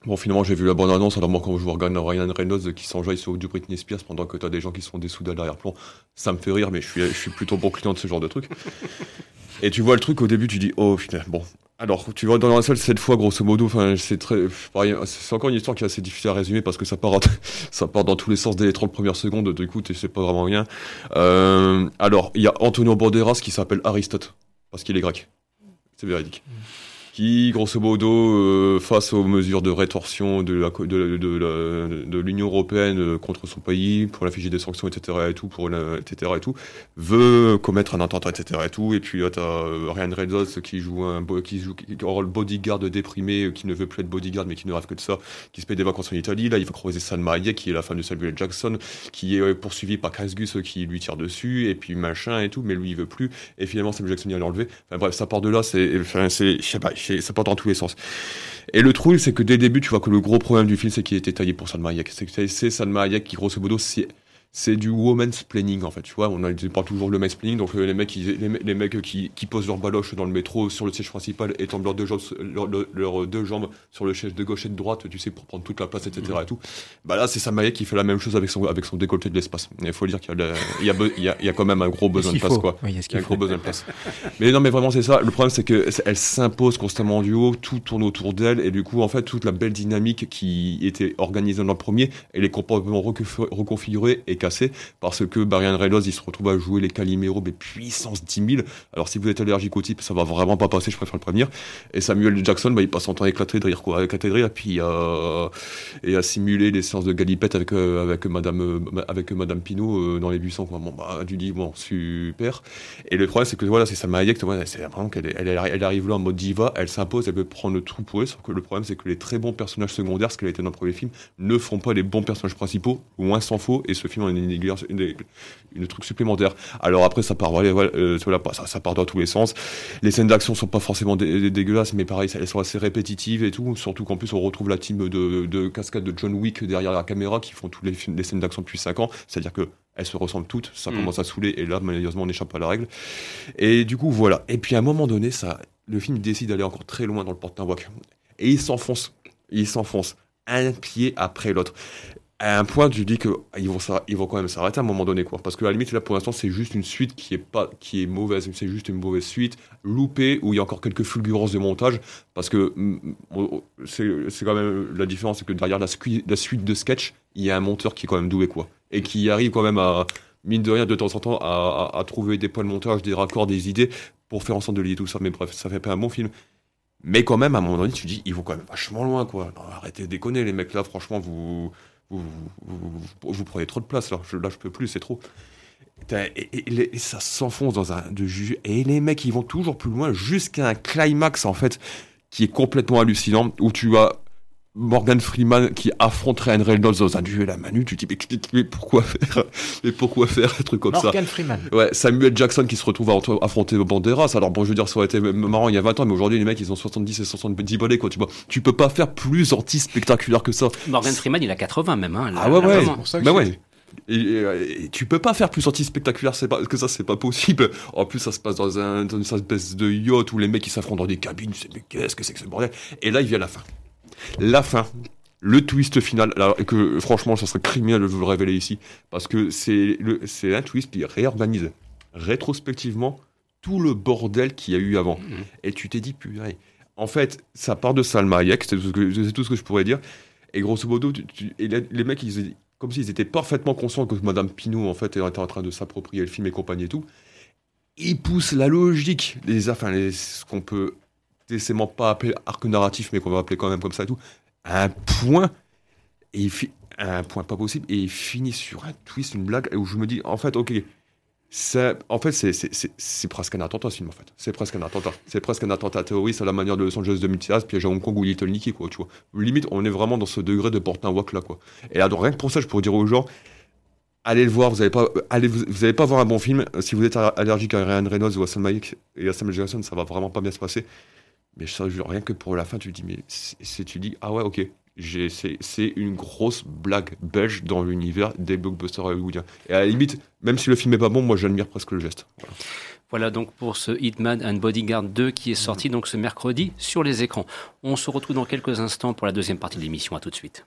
Bon, finalement, j'ai vu la bonne annonce. Alors, moi, quand je regarde Ryan Reynolds qui s'enjaille sur du Britney Spears pendant que t'as des gens qui sont dessous à l'arrière-plan, ça me fait rire, mais je suis, je suis plutôt bon client de ce genre de truc. Et tu vois le truc au début, tu dis, oh putain, bon. Alors, tu vois dans la salle cette fois, grosso modo, enfin, c'est très, pareil, c'est encore une histoire qui est assez difficile à résumer parce que ça part, ça part dans tous les sens dès les 30 premières secondes, du coup, tu sais pas vraiment rien. Euh, alors, il y a Antonio Banderas qui s'appelle Aristote, parce qu'il est grec. C'est véridique. Qui, grosso modo, euh, face aux mesures de rétorsion de la, la- l'Union européenne euh, contre son pays, pour l'infliger des sanctions, etc., et tout, pour la- etc., et tout, veut commettre un attentat, etc., et tout. Et puis là, t'as euh, Ryan Reynolds qui joue un, qui joue, un rôle bodyguard déprimé, euh, qui ne veut plus être bodyguard, mais qui ne rêve que de ça, qui se paye des vacances en Italie. Là, il va croiser Salma Hayek, qui est la femme de Samuel Jackson, qui est euh, poursuivi par Chris Gus, euh, qui lui tire dessus, et puis machin et tout, mais lui, il veut plus. Et finalement, Samuel Jackson, il va l'enlever. Enfin bref, ça part de là, c'est, enfin, c'est, je sais pas, ça part dans tous les sens. Et le truc, c'est que dès le début, tu vois que le gros problème du film, c'est qu'il était taillé pour Salma Hayek. C'est Salma Hayek qui, grosso modo, c'est c'est du woman's planning en fait tu vois on a pas toujours le planning donc euh, les mecs ils- les, me- les mecs qui, qui posent leur baloche dans le métro sur le siège principal et tombent leurs deux jambes leurs, deux jambes sur le siège de gauche et de droite tu sais pour prendre toute la place etc et tout bah là c'est Salma Hayek qui fait la même chose avec son avec son décolleté de l'espace il faut dire qu'il y y a, be- il y y a quand même un gros besoin de place faut. quoi Oui, il y a un gros besoin de place. Mais non, mais vraiment, c'est ça. Le problème, c'est que elle s'impose constamment en duo, tout tourne autour d'elle, et du coup, en fait, toute la belle dynamique qui était organisée dans le premier, elle est complètement reconf- reconfigurée et cassée, parce que Barian Reynolds, il se retrouve à jouer les Calimero, mais puissance 10 000. Alors, si vous êtes allergique au type, ça va vraiment pas passer, je préfère le prévenir. Et Samuel. Jackson, bah, il passe son temps à éclater de rire, quoi, à éclater de rire, et puis, euh, et à simuler les séances de galipette avec, euh, avec Madame, euh, avec Madame Pinot euh, dans les buissons, quoi. Bon, bah, tu dis, bon, super. Et le problème, c'est que voilà, c'est Salma Hayek, vois, c'est vraiment qu'elle elle, arrive là en mode diva, elle s'impose, elle veut prendre le trou pour elle. Sauf que le problème, c'est que les très bons personnages secondaires, ce qu'elle était dans le premier film, ne font pas les bons personnages principaux, loin s'en faut. Et ce film une, une, une, une truc supplémentaire. Alors après, ça part, voilà, voilà, euh, ça, ça part dans tous les sens. Les scènes d'action sont pas forcément dé- dé- dégueulasses, mais pareil, elles sont assez répétitives et tout. Surtout qu'en plus, on retrouve la team de, de cascade de John Wick derrière la caméra qui font tous les, films, les scènes d'action depuis 5 ans. C'est-à-dire que elles se ressemblent toutes, ça Mm. commence à saouler, et là, malheureusement, on échappe à la règle. Et du coup, voilà. Et puis à un moment donné, ça, le film décide d'aller encore très loin dans le porte-nawak. Et il s'enfonce. Il s'enfonce. Un pied après l'autre. À un point, tu dis que ah, ils vont, vont quand même s'arrêter à un moment donné, quoi. Parce que à la limite, là, pour l'instant, c'est juste une suite qui est pas, qui est mauvaise. C'est juste une mauvaise suite, loupée, où il y a encore quelques fulgurances de montage. Parce que mm, mm, c'est quand même la différence, c'est que derrière la, suite de sketch, il y a un monteur qui est quand même doué, quoi. Et qui arrive quand même à, mine de rien, de temps en temps, à, trouver des points de montage, des raccords, des idées, pour faire en sorte de lier tout ça. Mais bref, ça fait pas un bon film. Mais quand même, à un moment donné, tu dis, ils vont quand même vachement loin, quoi. Arrêtez de déconner, les mecs là, franchement, vous, vous, prenez trop de place, là. Je, peux plus, c'est trop. Et ça s'enfonce dans un de jus. Et les mecs, ils vont toujours plus loin jusqu'à un climax, en fait, qui est complètement hallucinant, où tu as Morgan Freeman qui affronte Ryan Reynolds dans un duel à Manu. Tu te dis, mais, mais pourquoi faire? Mais pourquoi faire un truc comme ça? Morgan Freeman. Ouais, Samuel Jackson qui se retrouve à affronter Banderas. Alors bon, je veux dire, ça aurait été marrant il y a 20 ans, mais aujourd'hui, les mecs, ils ont 70 et 70 balais, quoi. Tu vois, tu peux pas faire plus anti-spectaculaire que ça. Morgan Freeman, il a 80 même. Hein, là- Ah ouais, ouais. pour ça que Bah je ouais. Et, et- et tu peux pas faire plus anti-spectaculaire c'est pas, que ça, c'est pas possible. En plus, ça se passe dans, un, dans une espèce de yacht où les mecs ils s'affrontent dans des cabines. Tu sais, mais qu'est-ce que c'est que ce bordel? Et là, il vient la fin. La fin. Le twist final, alors, et que franchement, ça serait criminel de vous le révéler ici, parce que c'est un twist qui réorganise rétrospectivement tout le bordel qu'il y a eu avant. Mhm. Et tu t'es dit, purée. En fait, ça part de Salma Hayek, c'est tout, ce tout ce que je pourrais dire. Et grosso modo, tu- tu- et les, les mecs, ils, comme s'ils étaient parfaitement conscients que Madame Pinot, en fait, était en train de s'approprier le film et compagnie et tout. Ils poussent la logique, les, enfin, les- ce qu'on peut décemment pas appeler arc narratif, mais qu'on va appeler quand même comme ça et tout, un point, et il fi- un point pas possible, et il finit sur un twist, une blague, où je me dis, en fait, ok, ça, en fait, c'est- presque un attentat, ce film, en fait. C'est presque un attentat. C'est presque un attentat terroriste à la manière de Los Angeles 2016, piège à Hong Kong ou Little Nicky, quoi, tu vois. Limite, on est vraiment dans ce degré de porter un wok là, quoi. Et alors, rien que pour ça, je pourrais dire aux gens, allez le voir, vous n'allez pas, allez, vous, vous allez pas voir un bon film. Si vous êtes allergique à Ryan Reynolds ou à Sam Hayek et à Samuel Jackson, ça va vraiment pas bien se passer. Mais rien que pour la fin, tu dis, mais c'est, tu dis, ah ouais, ok. C'est une grosse blague belge dans l'univers des blockbusters hollywoodiens. Et à la limite, même si le film est pas bon, moi j'admire presque le geste. Voilà. Voilà donc pour ce Hitman and Bodyguard 2 qui est sorti donc ce mercredi sur les écrans. On se retrouve dans quelques instants pour la deuxième partie de l'émission. À tout de suite.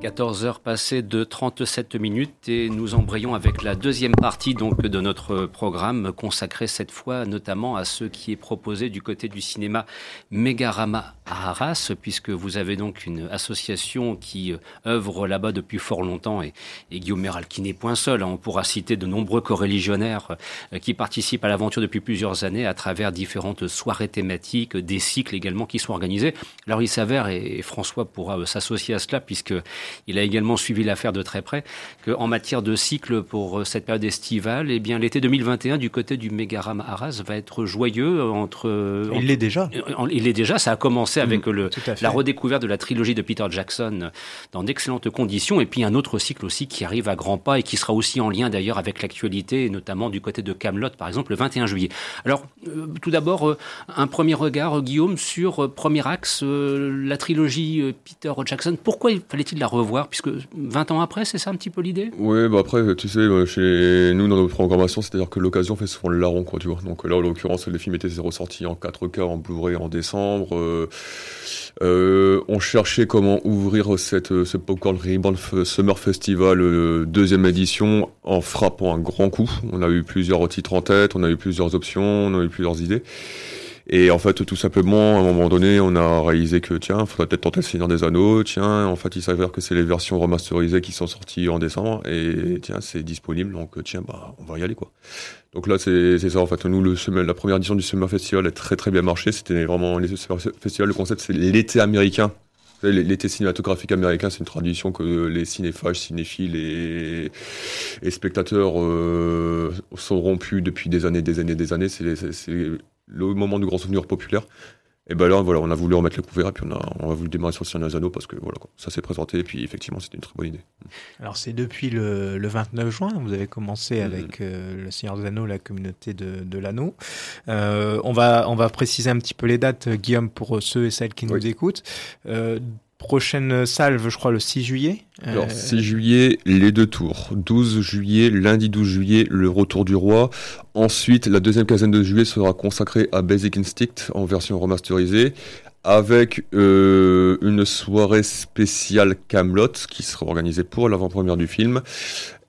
14 heures passées de 37 minutes et nous embrayons avec la deuxième partie donc de notre programme consacré cette fois notamment à ce qui est proposé du côté du cinéma Megarama à Arras puisque vous avez donc une association qui euh, œuvre là-bas depuis fort longtemps et, et Guillaume Méral qui n'est point seul. hein. on pourra citer de nombreux coreligionnaires euh, qui participent à l'aventure depuis plusieurs années à travers différentes soirées thématiques, des cycles également qui sont organisés. Alors il s'avère, et, et François pourra euh, s'associer à cela puisque il a également suivi l'affaire de très près, qu'en matière de cycle pour cette période estivale, eh bien l'été 2021 du côté du Mégaram Arras va être joyeux entre. Il l'est déjà. Il est déjà, ça a commencé avec le, fait. la redécouverte de la trilogie de Peter Jackson dans d'excellentes conditions, et puis un autre cycle aussi qui arrive à grands pas et qui sera aussi en lien d'ailleurs avec l'actualité, et notamment du côté de Camelot par exemple, le 21 juillet. Alors, euh, tout d'abord, euh, un premier regard, euh, Guillaume, sur euh, premier axe, euh, la trilogie euh, Peter Jackson. Pourquoi il fallait-il la revoir? Puisque 20 ans après, c'est ça un petit peu l'idée? Ouais, bah après, tu sais, chez nous, dans notre programmation, c'est-à-dire que l'occasion fait souvent le larron, quoi, tu vois. Donc là, en l'occurrence, le film était ressorti en 4K, en Blu-ray en décembre. Euh, euh, on cherchait comment ouvrir euh, ce Popcorn Rebound F- Summer Festival euh, deuxième édition en frappant un grand coup. On a eu plusieurs titres en tête, on a eu plusieurs options, on a eu plusieurs idées. Et en fait, tout simplement, à un moment donné, on a réalisé que, tiens, faudrait peut-être tenter le Seigneur des Anneaux. Tiens, en fait, il s'avère que c'est les versions remasterisées qui sont sorties en décembre. Et tiens, c'est disponible. Donc, tiens, bah, on va y aller, quoi. Donc là, c'est ça, en fait. Nous, le Summer- la première édition du Summer Festival a très, très bien marché. C'était vraiment, les Summer Festival, le concept, c'est l'été américain. L'été cinématographique américain, c'est une tradition que les cinéphages, cinéphiles et, spectateurs euh, sont rompus depuis des années, des années, des années. C'est le moment du grand souvenir populaire. Et ben là, voilà, on a voulu remettre le couvert et puis on a, on a voulu démarrer sur le Seigneur des Anneaux parce que voilà, quoi, ça s'est présenté et puis effectivement, c'était une très bonne idée. Alors c'est depuis le, le 29 juin, vous avez Mm. commencé avec euh, le Seigneur des Anneaux, la communauté de, de l'anneau. Euh, on, va, on va préciser un petit peu les dates, euh, Guillaume, pour ceux et celles qui nous Oui. écoutent. Euh, prochaine salve, je crois, le 6 juillet. Alors, Euh, 6 juillet, les deux tours. 12 juillet, lundi 12 juillet, le retour du roi. Ensuite, la deuxième quinzaine de juillet sera consacrée à Basic Instinct en version remasterisée, avec euh, une soirée spéciale Camelot qui sera organisée pour l'avant-première du film.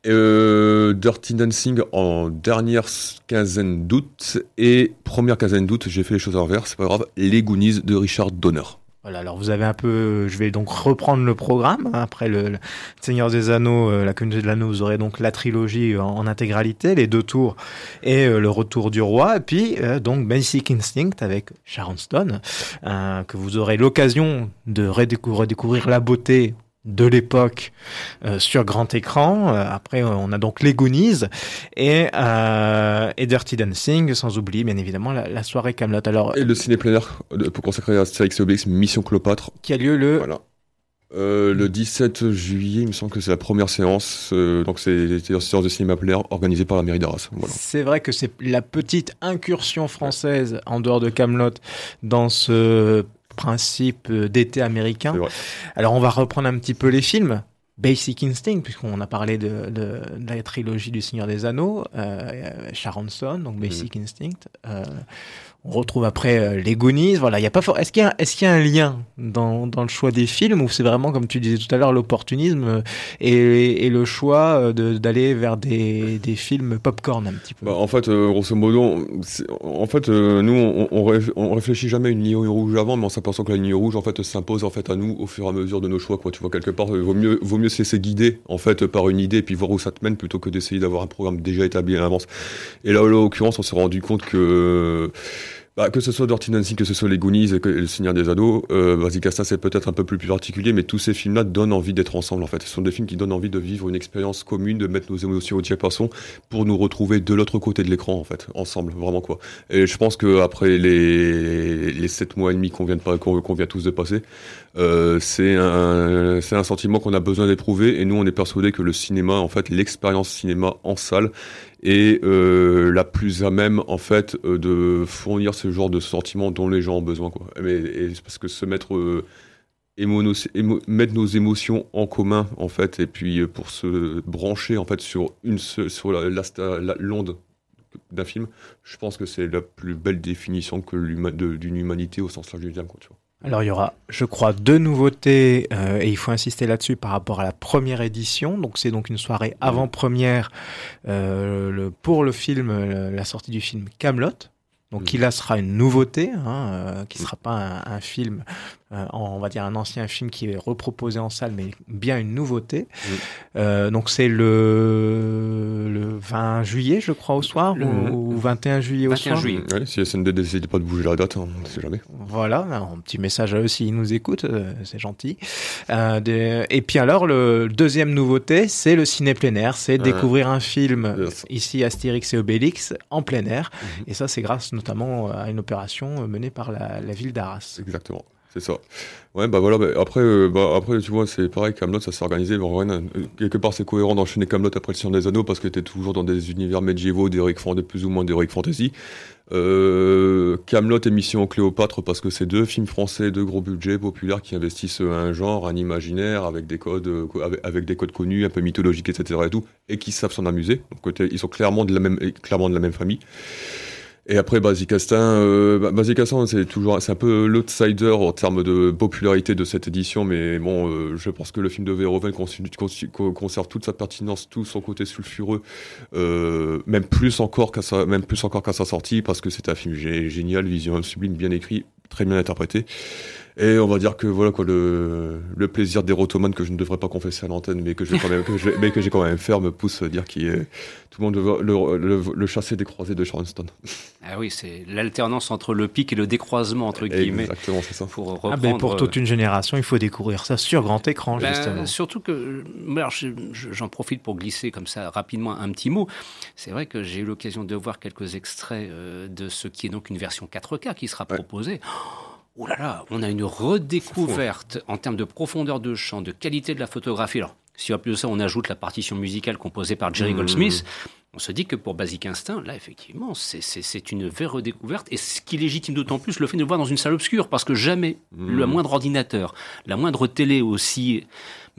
Euh, Dirty Dancing en dernière quinzaine d'août et première quinzaine d'août, j'ai fait les choses à l'envers, c'est pas grave, Les Goonies de Richard Donner. Voilà, alors vous avez un peu, je vais donc reprendre le programme. hein. Après le, le Seigneur des Anneaux, euh, la communauté de l'anneau, vous aurez donc la trilogie en, en intégralité, les deux tours et euh, le retour du roi. Et puis euh, donc Basic Instinct avec Sharon Stone, euh, que vous aurez l'occasion de redécou- redécouvrir la beauté de l'époque euh, sur grand écran. Euh, après, on a donc les Goonies et, euh, et Dirty Dancing, sans oublier bien évidemment la, la soirée Camelot. Alors, Et le ciné plein air euh, pour consacrer à Astérix et Obélix Mission Cléopâtre. qui a lieu le Voilà. Le 17 juillet, il me semble que c'est la première séance. donc c'est une séance de cinéma plein air organisée par la mairie d'Arras. Voilà. C'est vrai que c'est la petite incursion française en dehors de Camelot dans ce principe euh, d'été américain. Alors on va reprendre un petit peu les films. Basic Instinct, puisqu'on a parlé de, de, de la trilogie du Seigneur des Anneaux, euh, Sharon Stone, donc Basic Instinct. Euh, on retrouve après euh, les Goonies. Voilà, il y a pas. for- Est-ce qu'il y a, un lien dans, dans le choix des films ou c'est vraiment comme tu disais tout à l'heure l'opportunisme euh, et, et le choix euh, de- d'aller vers des, des films popcorn un petit peu? Bah, en fait, grosso modo, en fait, nous, on, on, réf- on réfléchit jamais à une ligne rouge avant, mais on s'aperçoit que la ligne rouge, en fait, s'impose en fait à nous au fur et à mesure de nos choix. Quoi. Tu vois, quelque part, vaut mieux, vaut mieux se laisser guider en fait par une idée et puis voir où ça te mène plutôt que d'essayer d'avoir un programme déjà établi à l'avance. Et là, en l'occurrence, on s'est rendu compte que bah, que ce soit Dirty Dancing, que ce soit les Goonies et le Seigneur des Ados, euh, c'est peut-être un peu plus particulier, mais tous ces films-là donnent envie d'être ensemble en fait. Ce sont des films qui donnent envie de vivre une expérience commune, de mettre nos émotions au diapason pour nous retrouver de l'autre côté de l'écran en fait, ensemble, vraiment quoi. Et je pense que après les les sept mois et demi qu'on vient tous de passer, euh, c'est un c'est un sentiment qu'on a besoin d'éprouver et nous on est persuadé que le cinéma en fait l'expérience cinéma en salle est euh, la plus à même en fait euh, de fournir ce genre de sentiment dont les gens ont besoin. Mais et parce que se mettre euh, mettre nos émotions en commun en fait et puis euh, pour se brancher en fait sur une sur la, la- l'onde d'un film, je pense que c'est la plus belle définition que l'huma- d'une humanité au sens large du terme quoi. Alors il y aura, je crois, deux nouveautés euh, et il faut insister là-dessus par rapport à la première édition. Donc c'est donc une soirée avant-première euh, le- pour le film, euh, la sortie du film Camelot. Donc qui là sera une nouveauté, hein, euh, qui sera pas un, un film, euh, on va dire un ancien film qui est reproposé en salle, mais bien une nouveauté. Euh, donc c'est le, le 20 juillet, je crois, au soir, Le- ou, ou 21 juillet au 21 soir. juillet. Ouais, si SND décide pas de bouger la date, on ne sait jamais. Voilà, un petit message à eux s'ils nous écoutent, euh, c'est gentil. Euh, de- Et puis alors, le deuxième nouveauté, c'est le ciné plein air, c'est découvrir un film Yes. ici Astérix et Obélix en plein air. Mhm. Et ça, c'est grâce notamment à une opération menée par la, la ville d'Arras. Exactement, c'est ça. Ouais, bah voilà, bah, après, euh, bah, après, tu vois, c'est pareil, Camelot, ça s'est organisé. Bon, euh, quelque part, c'est cohérent d'enchaîner Camelot après le Seigneur des Anneaux parce que t'es toujours dans des univers médiévaux, d'heroic fan- plus ou moins d'heroic fantasy. Euh, et Mission Cléopâtre parce que c'est deux films français de gros budget populaires qui investissent un genre, un imaginaire avec des codes, euh, co- avec, des codes connus, un peu mythologiques, etc. et tout, et qui savent s'en amuser. Ils sont clairement de la même, clairement de la même famille. Et après, Basicastin, euh, bah, c'est toujours, c'est un peu l'outsider en termes de popularité de cette édition, mais bon, euh, je pense que le film de Verhoeven conserve toute sa pertinence, tout son côté sulfureux, euh, même plus encore qu'à sa, même plus encore qu'à sa sortie, parce que c'est un film gé- génial, vision sublime, bien écrit, très bien interprété. Et on va dire que voilà quoi, le, le plaisir d'érotomane que je ne devrais pas confesser à l'antenne, mais que je vais quand même, que je vais- mais que j'ai quand même faire me pousse à dire qu'il est, tout le monde le, le, le chasser des croisés de Sharon Stone. Ah oui, c'est l'alternance entre le pic et le décroisement, entre guillemets. Exactement, c'est ça. Pour Ah ben, pour toute une génération, il faut découvrir ça sur grand écran, Ben, justement. surtout que, euh, j'en profite pour glisser comme ça rapidement un petit mot. C'est vrai que j'ai eu l'occasion de voir quelques extraits euh, de ce qui est donc une version 4K qui sera Ouais. Oh là là, on a une redécouverte en termes de profondeur de champ, de qualité de la photographie. Alors, si à plus de ça, on ajoute la partition musicale composée par Jerry Mmh. Goldsmith, on se dit que pour Basic Instinct, là, effectivement, c'est une vraie redécouverte. Et ce qui légitime d'autant plus le fait de le voir dans une salle obscure, parce que jamais Mmh. le moindre ordinateur, la moindre télé aussi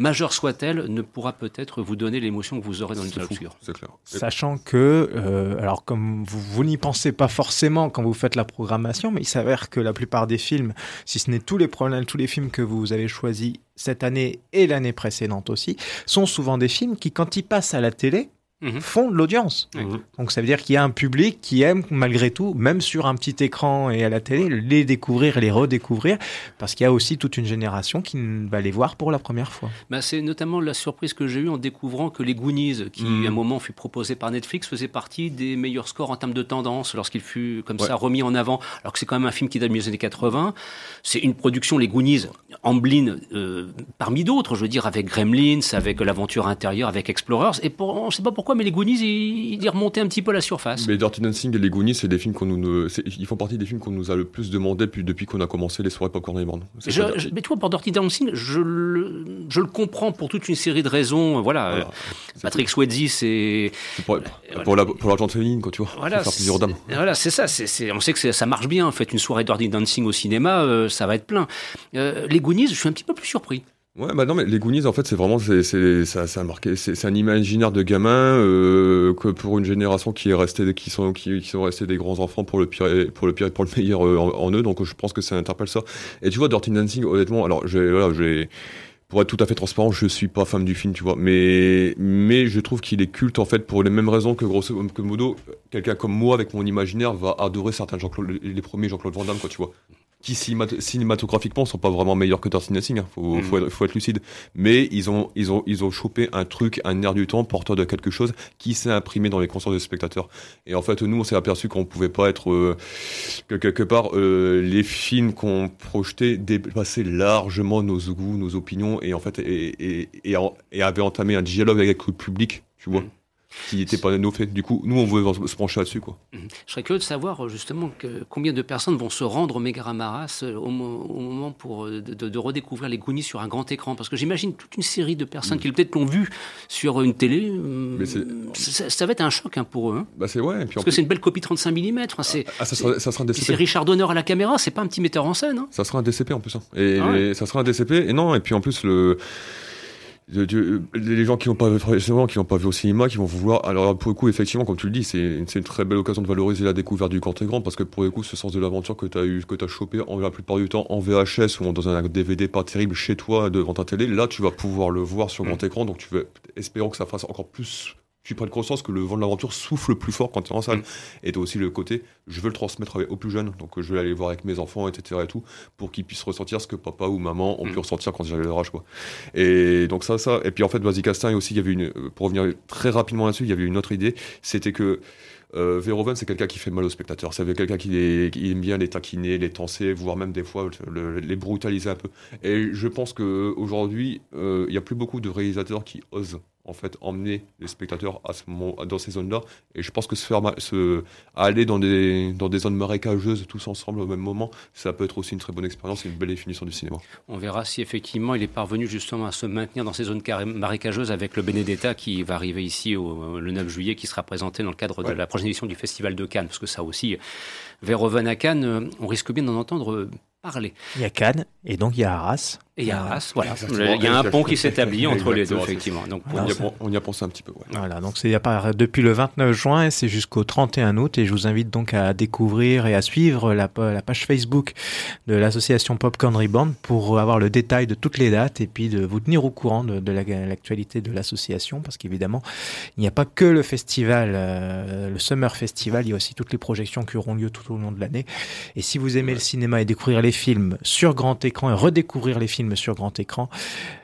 majeure soit-elle, ne pourra peut-être vous donner l'émotion que vous aurez dans une salle obscure. c'est clair. Sachant que, euh, alors comme vous, vous n'y pensez pas forcément quand vous faites la programmation, mais il s'avère que la plupart des films, si ce n'est tous les problèmes, tous les films que vous avez choisis cette année et l'année précédente aussi, sont souvent des films qui, quand ils passent à la télé, Mhm. font de l'audience. Ouais. Donc ça veut dire qu'il y a un public qui aime malgré tout, même sur un petit écran et à la télé, les découvrir et les redécouvrir, parce qu'il y a aussi toute une génération qui va les voir pour la première fois. Bah, c'est notamment la surprise que j'ai eue en découvrant que les Goonies, qui Mhm. à un moment fut proposé par Netflix, faisait partie des meilleurs scores en termes de tendance lorsqu'il fut comme Ouais. ça remis en avant. Alors que c'est quand même un film qui date des années 80. C'est une production, les Goonies, Amblin, euh, parmi d'autres, je veux dire, avec Gremlins, avec l'aventure intérieure, avec Explorers. Et pour, on ne sait pas pourquoi, mais les Goonies, ils, ils remontaient un petit peu à la surface. Mais Dirty Dancing et les Goonies, c'est des films qu'on nous, ils font partie des films qu'on nous a le plus demandé depuis, depuis qu'on a commencé les soirées Popcorn. C'est Je, mais tu vois, pour Dirty Dancing, je le, je le comprends pour toute une série de raisons. Voilà, Voilà. euh, Patrick Swayze, c'est pour, pour, la, pour quoi, tu vois. Voilà, c'est- Voilà, c'est ça. c'est- on sait que ça marche bien. En fait, une soirée Dirty Dancing au cinéma, euh, ça va être plein. Euh, les Goonies, je suis un petit peu plus surpris. Ouais, bah non, mais les Goonies, en fait, c'est vraiment, c'est, ça, ça a marqué, c'est, un imaginaire de gamin euh, que pour une génération qui est restée, qui sont, qui, sont restés des grands enfants pour le pire, et, pour le pire et pour le meilleur euh, en, eux. Donc, je pense que ça interpelle ça. Et tu vois, Dirty Dancing, honnêtement, alors, voilà, j'ai, pour être tout à fait transparent, je suis pas fan du film, tu vois, mais, mais je trouve qu'il est culte en fait pour les mêmes raisons que grosso modo, quelqu'un comme moi avec mon imaginaire va adorer certains Jean-Claude, les premiers Jean-Claude Van Damme, quoi, tu vois qui cinémat- cinématographiquement sont pas vraiment meilleurs que Dirty Dancing, hein. faut, Mhm. faut, être, faut être lucide. Mais ils ont, ils ont, ils ont chopé un truc, un air du temps, porteur de quelque chose qui s'est imprimé dans les consciences des spectateurs. Et en fait, nous, on s'est aperçu qu'on pouvait pas être, euh, que quelque part, euh, les films qu'on projetait dépassaient largement nos goûts, nos opinions, et en fait, et, et, et, en- et avaient entamé un dialogue avec le public, tu vois. Mhm. Qui n'était pas nos faits. Du coup, nous, on veut se pencher là-dessus, quoi. Je serais curieux de savoir euh, justement que, combien de personnes vont se rendre au Megaramaras euh, au, au moment pour, euh, de, redécouvrir les Goonies sur un grand écran. Parce que j'imagine toute une série de personnes qui peut-être l'ont vu sur une télé. Mais c'est- ça, ça va être un choc hein, pour eux. hein. Bah, c'est ouais, et puis en Parce que c'est une belle copie 35 mm. c'est Ah, ça sera, ça sera un c'est DCP. Richard Donner à la caméra, c'est pas un petit metteur en scène. hein. Ça sera un DCP en plus. hein. Et Ah ouais. ça sera un DCP. Et non, et puis en plus, le. De- de- les gens qui n'ont pas, forcément, qui n'ont pas vu au cinéma, qui vont vouloir. Alors, pour le coup, effectivement, comme tu le dis, c'est c'est une très belle occasion de valoriser la découverte du grand écran parce que pour le coup, ce sens de l'aventure que tu as eu, que tu as chopé en, la plupart du temps en VHS ou dans un DVD pas terrible chez toi devant ta télé, là, tu vas pouvoir le voir sur grand écran. Donc, tu veux, espérons que ça fasse encore plus. Tu prennes conscience que le vent de l'aventure souffle plus fort quand tu es en salle. Mm. Et tu as aussi le côté, je veux le transmettre aux plus jeunes. Donc, euh, je vais aller le voir avec mes enfants, etc. et tout pour qu'ils puissent ressentir ce que papa ou maman ont Mm. pu ressentir quand ils avaient leur âge quoi. Et donc ça ça et puis en fait Basic Instinct aussi il y avait une euh, pour revenir très rapidement là-dessus, il y avait une autre idée, c'était que euh, Verhoeven, c'est quelqu'un qui fait mal aux spectateurs. C'est quelqu'un qui, les- qui aime bien les taquiner, les tenser, voire même des fois le- les brutaliser un peu. Et je pense que aujourd'hui, euh, il y a plus beaucoup de réalisateurs qui osent en fait emmener les spectateurs à ce moment, dans ces zones-là. Et je pense que se faire se, aller dans des, dans des zones marécageuses tous ensemble au même moment, ça peut être aussi une très bonne expérience et une belle définition du cinéma. On verra si effectivement il est parvenu justement à se maintenir dans ces zones marécageuses avec le Benedetta qui va arriver ici au- le 9 juillet, qui sera présenté dans le cadre de la prochaine édition du Festival de Cannes. Parce que ça aussi, Verhoeven à Cannes, on risque bien d'en entendre euh, parler. Il y a Cannes et donc il y a Arras. Et il y a Arras, voilà. Exactement. Il y a un pont qui s'établit entre les deux, effectivement. Donc, On y, a, pen- on y a pensé un petit peu. Ouais. Voilà, donc c'est depuis le 29 juin et c'est jusqu'au 31 août et je vous invite donc à découvrir et à suivre la, pa- la page Facebook de l'association Popcorn Reborn pour avoir le détail de toutes les dates et puis de vous tenir au courant de, de la- l'actualité de l'association parce qu'évidemment il n'y a pas que le festival, euh, le Summer Festival, il y a aussi toutes les projections qui auront lieu tout au long de l'année. Et si vous aimez le cinéma et découvrir les films sur grand écran et redécouvrir les films sur grand écran,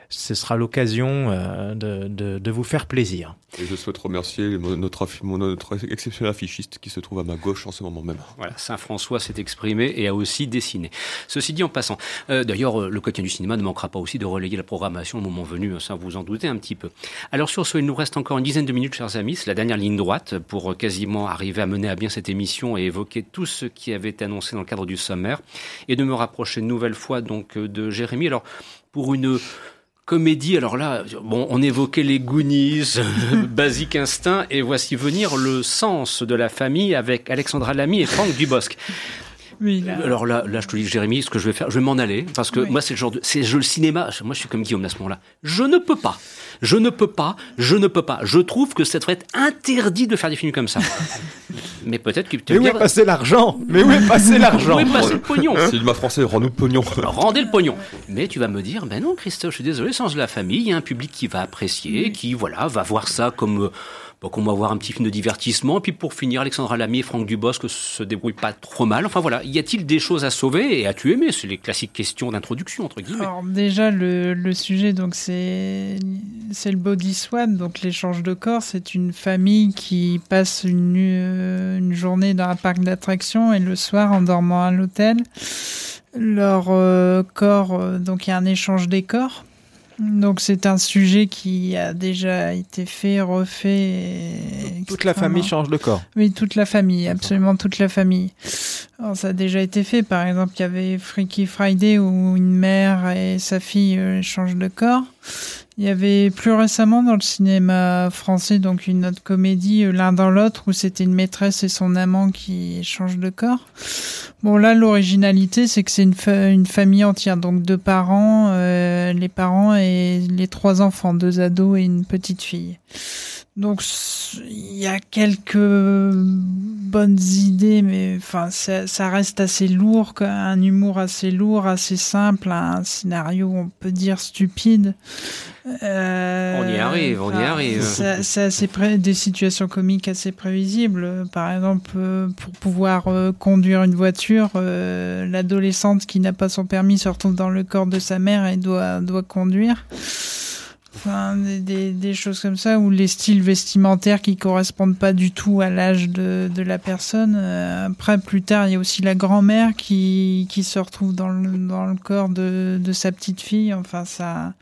ce sera l'occasion euh, de, de- de vous faire plaisir. Et je souhaite remercier notre, notre exceptionnel affichiste qui se trouve à ma gauche en ce moment même. Voilà, Saint-François s'est exprimé et a aussi dessiné. Ceci dit, en passant, euh, d'ailleurs, euh, le quotidien du cinéma ne manquera pas aussi de relayer la programmation au moment venu, hein, ça vous en doutez un petit peu. Alors sur ce, il nous reste encore une dizaine de minutes, chers amis, c'est la dernière ligne droite pour quasiment arriver à mener à bien cette émission et évoquer tout ce qui avait été annoncé dans le cadre du sommaire et de me rapprocher une nouvelle fois donc de Jérémy. Alors pour une comédie, alors là, bon, on évoquait les Goonies, Basic Instinct, et voici venir le sens de la famille avec Alexandra Lamy et Franck Dubosc. Oui, là. Alors là, là, je te dis, Jérémy, ce que je vais faire, je vais m'en aller, parce que Oui. moi, c'est le genre de, c'est je, le cinéma. Moi, je suis comme Guillaume à ce moment-là. Je ne peux pas. Je ne peux pas. Je ne peux pas. Je trouve que ça devrait être interdit de faire des films comme ça. Mais peut-être que tu Mais où est passé l'argent? Mais où est passé l'argent Où est passé le pognon? Cinéma français, rends-nous le pognon. Rendez le pognon. Mais tu vas me dire, ben non, Christophe, je suis désolé, sens de la famille, il y a un public qui va apprécier, qui, voilà, va voir ça comme, euh, bon, qu'on va voir un petit film de divertissement. Et puis pour finir, Alexandra Lamy et Franck Dubosc se débrouillent pas trop mal. Enfin voilà, y a-t-il des choses à sauver et as-tu aimé C'est les classiques questions d'introduction, entre guillemets. Alors déjà le, le sujet donc c'est c'est le body swap donc l'échange de corps c'est une famille qui passe une, euh, une journée dans un parc d'attractions et le soir en dormant à l'hôtel leur euh, corps euh, donc il y a un échange des corps donc c'est un sujet qui a déjà été fait refait et Toute la famille change de corps. oui, toute la famille, absolument toute la famille. Alors, ça a déjà été fait. Par exemple, il y avait Freaky Friday où une mère et sa fille euh, changent de corps. Il y avait plus récemment dans le cinéma français donc une autre comédie euh, l'un dans l'autre où c'était une maîtresse et son amant qui changent de corps. Bon là l'originalité c'est que c'est une, une famille entière donc deux parents, euh, les parents et les trois enfants, deux ados et une petite fille. Donc il y a quelques bonnes idées, mais enfin ça, reste assez lourd, un humour assez lourd, assez simple, un scénario on peut dire stupide. Euh, On y arrive, on y arrive. C'est assez près des situations comiques assez prévisibles. Par exemple, euh, pour pouvoir euh, conduire une voiture, l'adolescente qui n'a pas son permis se retrouve dans le corps de sa mère et doit doit conduire. Enfin, des, des, des choses comme ça, ou les styles vestimentaires qui correspondent pas du tout à l'âge de, de la personne. Euh, après, plus tard, il y a aussi la grand-mère qui, qui se retrouve dans le, dans le corps de, de sa petite fille. Enfin, ça.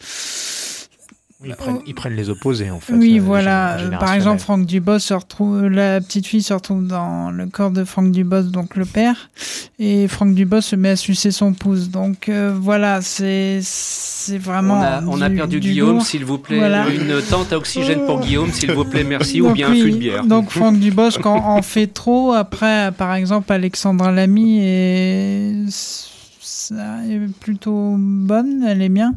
Ils prennent, ils prennent les opposés en fait. Oui, euh, voilà. Par exemple. Franck Dubos se retrouve, la petite fille se retrouve dans le corps de Franck Dubos, donc le père, et Franck Dubos se met à sucer son pouce. Donc euh, voilà, c'est c'est vraiment. on a, on a du- perdu du Guillaume, s'il vous plaît. Voilà. Une tente à oxygène pour Guillaume, s'il vous plaît, merci, ou bien un oui, fût de bière. Donc Franck Dubosc en, en fait trop. Après, par exemple, Alexandra Lamy est, ça est plutôt bonne, elle est bien.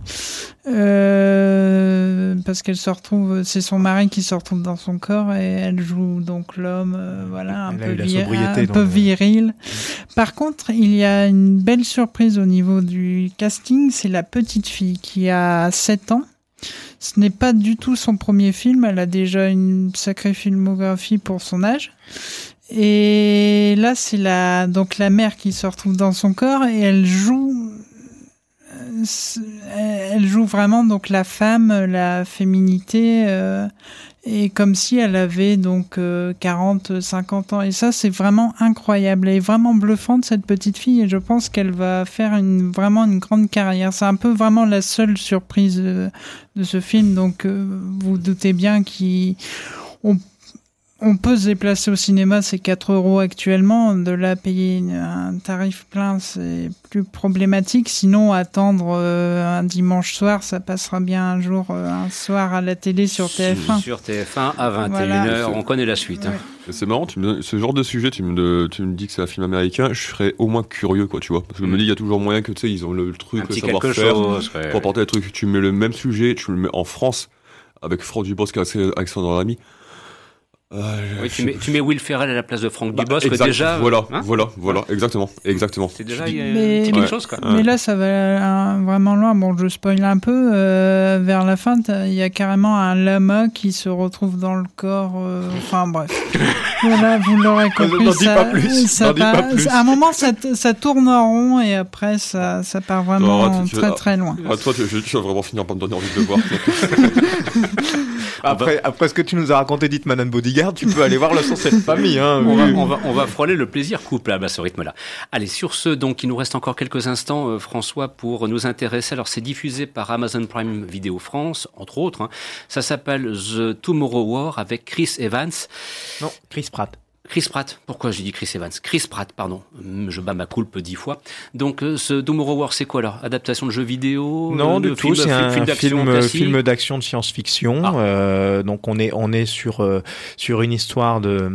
Euh, parce qu'elle se retrouve, c'est son mari qui se retrouve dans son corps et elle joue donc l'homme, euh, voilà, un Elle a peu, eu la vi- sobriété un peu le- viril. Par contre, il y a une belle surprise au niveau du casting, c'est la petite fille qui a 7 ans. Ce n'est pas du tout son premier film, elle a déjà une sacrée filmographie pour son âge. Et là, c'est la donc la mère qui se retrouve dans son corps et elle joue euh, elle joue vraiment donc la femme, la féminité euh, et comme si elle avait donc euh, 40 50 ans et ça c'est vraiment incroyable. Elle est vraiment bluffante cette petite fille et je pense qu'elle va faire une vraiment une grande carrière. C'est un peu vraiment la seule surprise euh, de ce film donc euh, vous doutez bien qu'il on peut se déplacer au cinéma, c'est 4 euros actuellement. De là, payer un tarif plein, c'est plus problématique. Sinon, attendre euh, un dimanche soir, ça passera bien un jour, euh, un soir à la télé sur TF1. Sur TF1 à 21h, Voilà. on connaît la suite. hein. Ouais. C'est marrant, tu me donnes- ce genre de sujet, tu me, tu me dis que c'est un film américain, je serais au moins curieux, quoi, tu vois. Parce que je me Mm. dis, il y a toujours moyen que, tu sais, ils ont le, le truc, Un le savoir-faire pour apporter le truc. Tu mets le même sujet, tu le mets en France, avec Franck Dubosc et Alexandre Lamy. Euh, Oui, tu, mets, tu mets Will Ferrell à la place de Franck Bah, Dubosc, exact, déjà. Voilà, hein, voilà, voilà, exactement, exactement. C'est déjà Mais- un petit Ouais. quelque chose, quoi. Mais là, ça va euh, vraiment loin. Bon, je spoil un peu. euh, vers la fin, il y a carrément un lama qui se retrouve dans le corps. euh, enfin, bref. voilà, vous l'aurez compris. N'en dis pas plus, ça n'en dis part- pas plus. À un moment, ça, tourne en rond et après, ça, ça part vraiment Non, tu- tu- très très loin. Ah, toi, tu vas vraiment finir par me donner envie de le voir. Après, après ce que tu nous as raconté d'Hitman and Bodyguard, tu peux aller voir le sens de cette famille. Hein, On va, on, va, on va frôler le plaisir couple à ce rythme-là. Allez, sur ce, donc, il nous reste encore quelques instants, euh, François, pour nous intéresser. Alors, c'est diffusé par Amazon Prime Video France, entre autres. hein. Ça s'appelle The Tomorrow War avec Chris Evans. Non, Chris Pratt. Chris Pratt, pourquoi j'ai dit Chris Evans Chris Pratt, pardon, Hum, je bats ma coulpe dix fois. Donc euh, ce Tomorrow War, c'est quoi alors? Adaptation de jeu vidéo Non, euh, du de tout. C'est un film d'action film, d'action de science-fiction. Ah. Euh, donc on est on est sur euh, sur une histoire de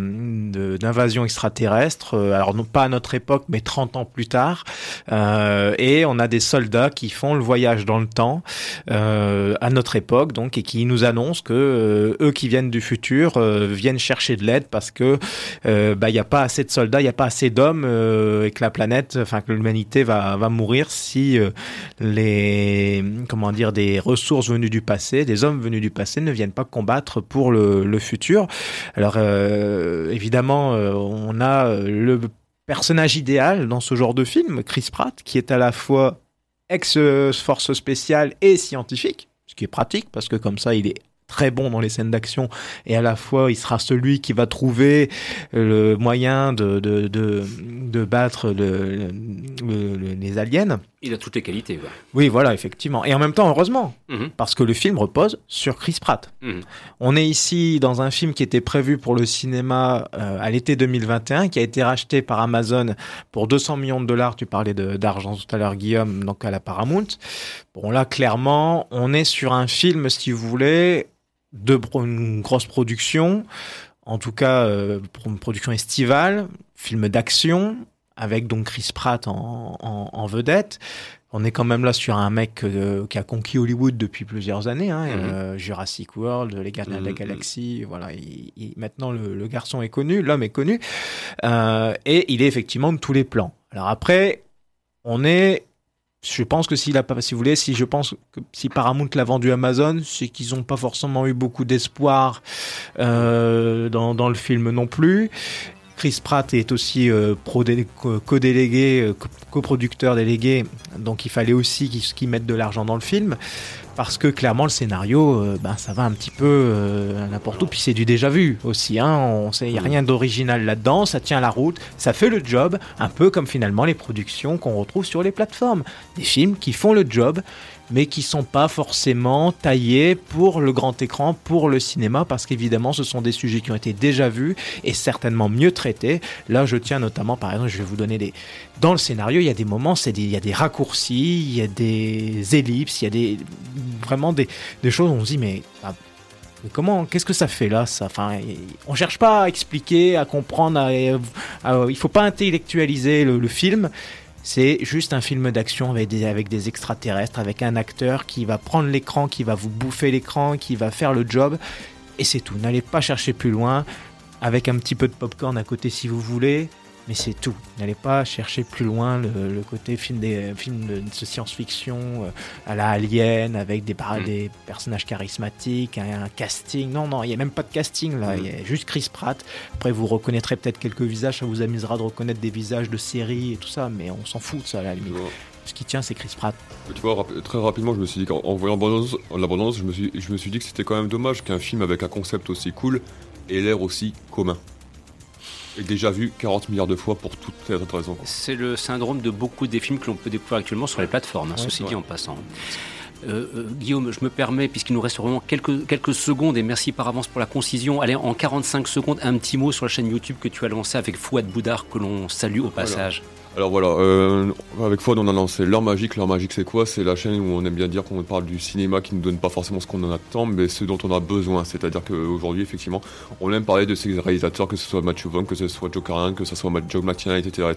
de- d'invasion extraterrestre. euh, alors non pas à notre époque, mais 30 ans plus tard. Euh, et on a des soldats qui font le voyage dans le temps euh, à notre époque, donc et qui nous annoncent que euh, eux qui viennent du futur euh, viennent chercher de l'aide parce que euh, bah il y a pas assez de soldats, il y a pas assez d'hommes euh, et que la planète, enfin que l'humanité va va mourir si euh, les comment dire des ressources venues du passé, des hommes venus du passé ne viennent pas combattre pour le, le futur. Alors évidemment, on a le personnage idéal dans ce genre de film, Chris Pratt, qui est à la fois ex-force spéciale et scientifique, ce qui est pratique parce que comme ça, il est très bon dans les scènes d'action et à la fois il sera celui qui va trouver le moyen de, de, de, de battre le, le- le- les aliens. Il a toutes les qualités. ouais. Oui, voilà, effectivement. Et en même temps, heureusement, Mhm. parce que le film repose sur Chris Pratt. Mhm. On est ici dans un film qui était prévu pour le cinéma euh, à l'été 2021, qui a été racheté par Amazon pour 200 millions de dollars. Tu parlais d'argent tout à l'heure, Guillaume, donc à la Paramount. Bon, là, clairement, on est sur un film, si vous voulez, de pro- une grosse production, en tout cas, euh, pour une production estivale, film d'action, avec donc Chris Pratt en, en- en vedette. On est quand même là sur un mec euh, qui a conquis Hollywood depuis plusieurs années, hein, Mhm. euh, Jurassic World, Les Gardiens de la Mhm. Galaxie, voilà. il- il- maintenant, le, le garçon est connu, l'homme est connu, euh, et il est effectivement de tous les plans. Alors après, on est, je pense que s'il a pas, si vous voulez, si je pense que si Paramount l'a vendu à Amazon, c'est qu'ils n'ont pas forcément eu beaucoup d'espoir euh, dans, le film non plus. Chris Pratt est aussi euh, co-délégué, euh, co- coproducteur délégué, donc il fallait aussi qu'ils qu'ils mettent de l'argent dans le film, parce que clairement le scénario, euh, ben ça va un petit peu euh, n'importe où, puis c'est du déjà vu aussi, hein, on sait, il y a rien d'original là-dedans, ça tient la route, ça fait le job, un peu comme finalement les productions qu'on retrouve sur les plateformes, des films qui font le job, mais qui sont pas forcément taillés pour le grand écran, pour le cinéma, parce qu'évidemment ce sont des sujets qui ont été déjà vus et certainement mieux traités. Là, je tiens notamment, par exemple, je vais vous donner des. Dans le scénario, il y a des moments, c'est il y a des raccourcis, il y a des ellipses, il y a des vraiment des, des choses où on se dit mais. ah, comment, qu'est-ce que ça fait là, ça? Enfin, on cherche pas à expliquer, à comprendre. À, à- il faut pas intellectualiser le, le film. C'est juste un film d'action avec des, extraterrestres, avec un acteur qui va prendre l'écran, qui va vous bouffer l'écran, qui va faire le job. Et c'est tout. N'allez pas chercher plus loin, avec un petit peu de popcorn à côté si vous voulez. Mais c'est tout. N'allez pas chercher plus loin le, le côté film, des, film de, de science-fiction euh, à la Alien, avec des, Mm. des personnages charismatiques, un, un casting. Non, non, il n'y a même pas de casting là. Il y a juste Chris Pratt. Après, vous reconnaîtrez peut-être quelques visages. Ça vous amusera de reconnaître des visages de séries et tout ça. Mais on s'en fout de ça à la limite. Ce qui tient, c'est Chris Pratt. tu vois, rap- très rapidement, je me suis dit qu'en en voyant l'abondance, l'abondance, je me suis, je me suis dit que c'était quand même dommage qu'un film avec un concept aussi cool ait l'air aussi commun. Et déjà vu 40 milliards de fois pour toutes les autres raisons. C'est le syndrome de beaucoup des films que l'on peut découvrir actuellement sur les plateformes, hein, Ouais, ceci dit en passant. Euh, euh, Guillaume, je me permets, puisqu'il nous reste vraiment quelques, quelques secondes, et merci par avance pour la concision, allez, en 45 secondes, un petit mot sur la chaîne YouTube que tu as lancée avec Fouad Boudard, que l'on salue au passage. Alors voilà, euh, avec Fouad, on a lancé L'heure magique. L'heure magique, c'est quoi? C'est la chaîne où on aime bien dire qu'on parle du cinéma qui ne donne pas forcément ce qu'on en attend, mais ce dont on a besoin. C'est-à-dire qu'aujourd'hui, effectivement, on aime parler de ces réalisateurs, que ce soit Matthew Vaughn, que ce soit Joe Carnahan, que ce soit Joe McTiernan, etc.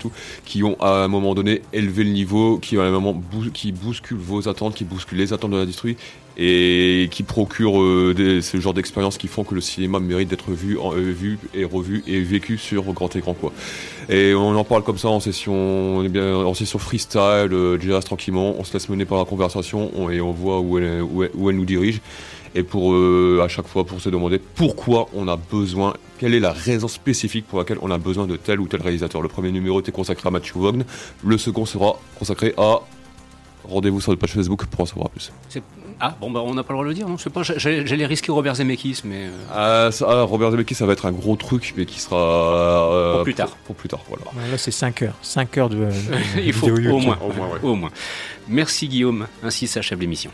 Qui ont à un moment donné élevé le niveau, qui à un moment bous- qui bousculent vos attentes, qui bousculent les attentes de l'industrie et qui procurent euh, ce genre d'expériences qui font que le cinéma mérite d'être vu, euh, vu et revu et vécu sur grand écran, quoi. Et on en parle comme ça en session, on est bien, en session freestyle, euh, jazz tranquillement, on se laisse mener par la conversation on- et on voit où elle, où elle, nous dirige. Et pour à chaque fois pour se demander pourquoi on a besoin, quelle est la raison spécifique pour laquelle on a besoin de tel ou tel réalisateur. Le premier numéro était consacré à Matthew Vaughn, le second sera consacré à rendez-vous sur notre page Facebook pour en savoir plus. Ah, bon, bah, on n'a pas le droit de le dire, non Je sais pas, j'allais risquer Robert Zemeckis, mais. euh, Ah, ça, ah, Robert Zemeckis, ça va être un gros truc, mais qui sera euh, Pour plus tard. Pour, plus tard, voilà. Là, c'est 5 heures. 5 heures de. de Il faut au moins, Au moins, ouais. au moins. Merci Guillaume, ainsi s'achève l'émission.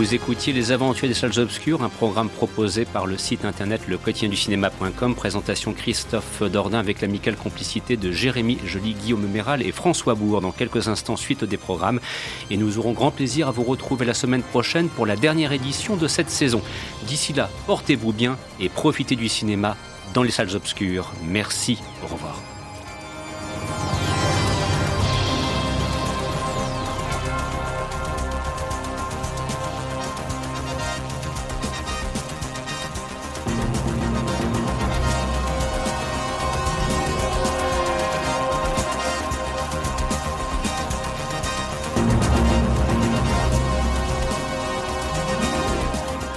Vous écoutiez Les Aventures des Salles Obscures, un programme proposé par le site internet le du cinéma.com. Présentation Christophe Dordain avec l'amicale complicité de Jérémy Joly, Guillaume Méral et François Bourg. Dans quelques instants, suite des programmes. Et nous aurons grand plaisir à vous retrouver la semaine prochaine pour la dernière édition de cette saison. D'ici là, portez-vous bien et profitez du cinéma dans les salles obscures. Merci. Au revoir.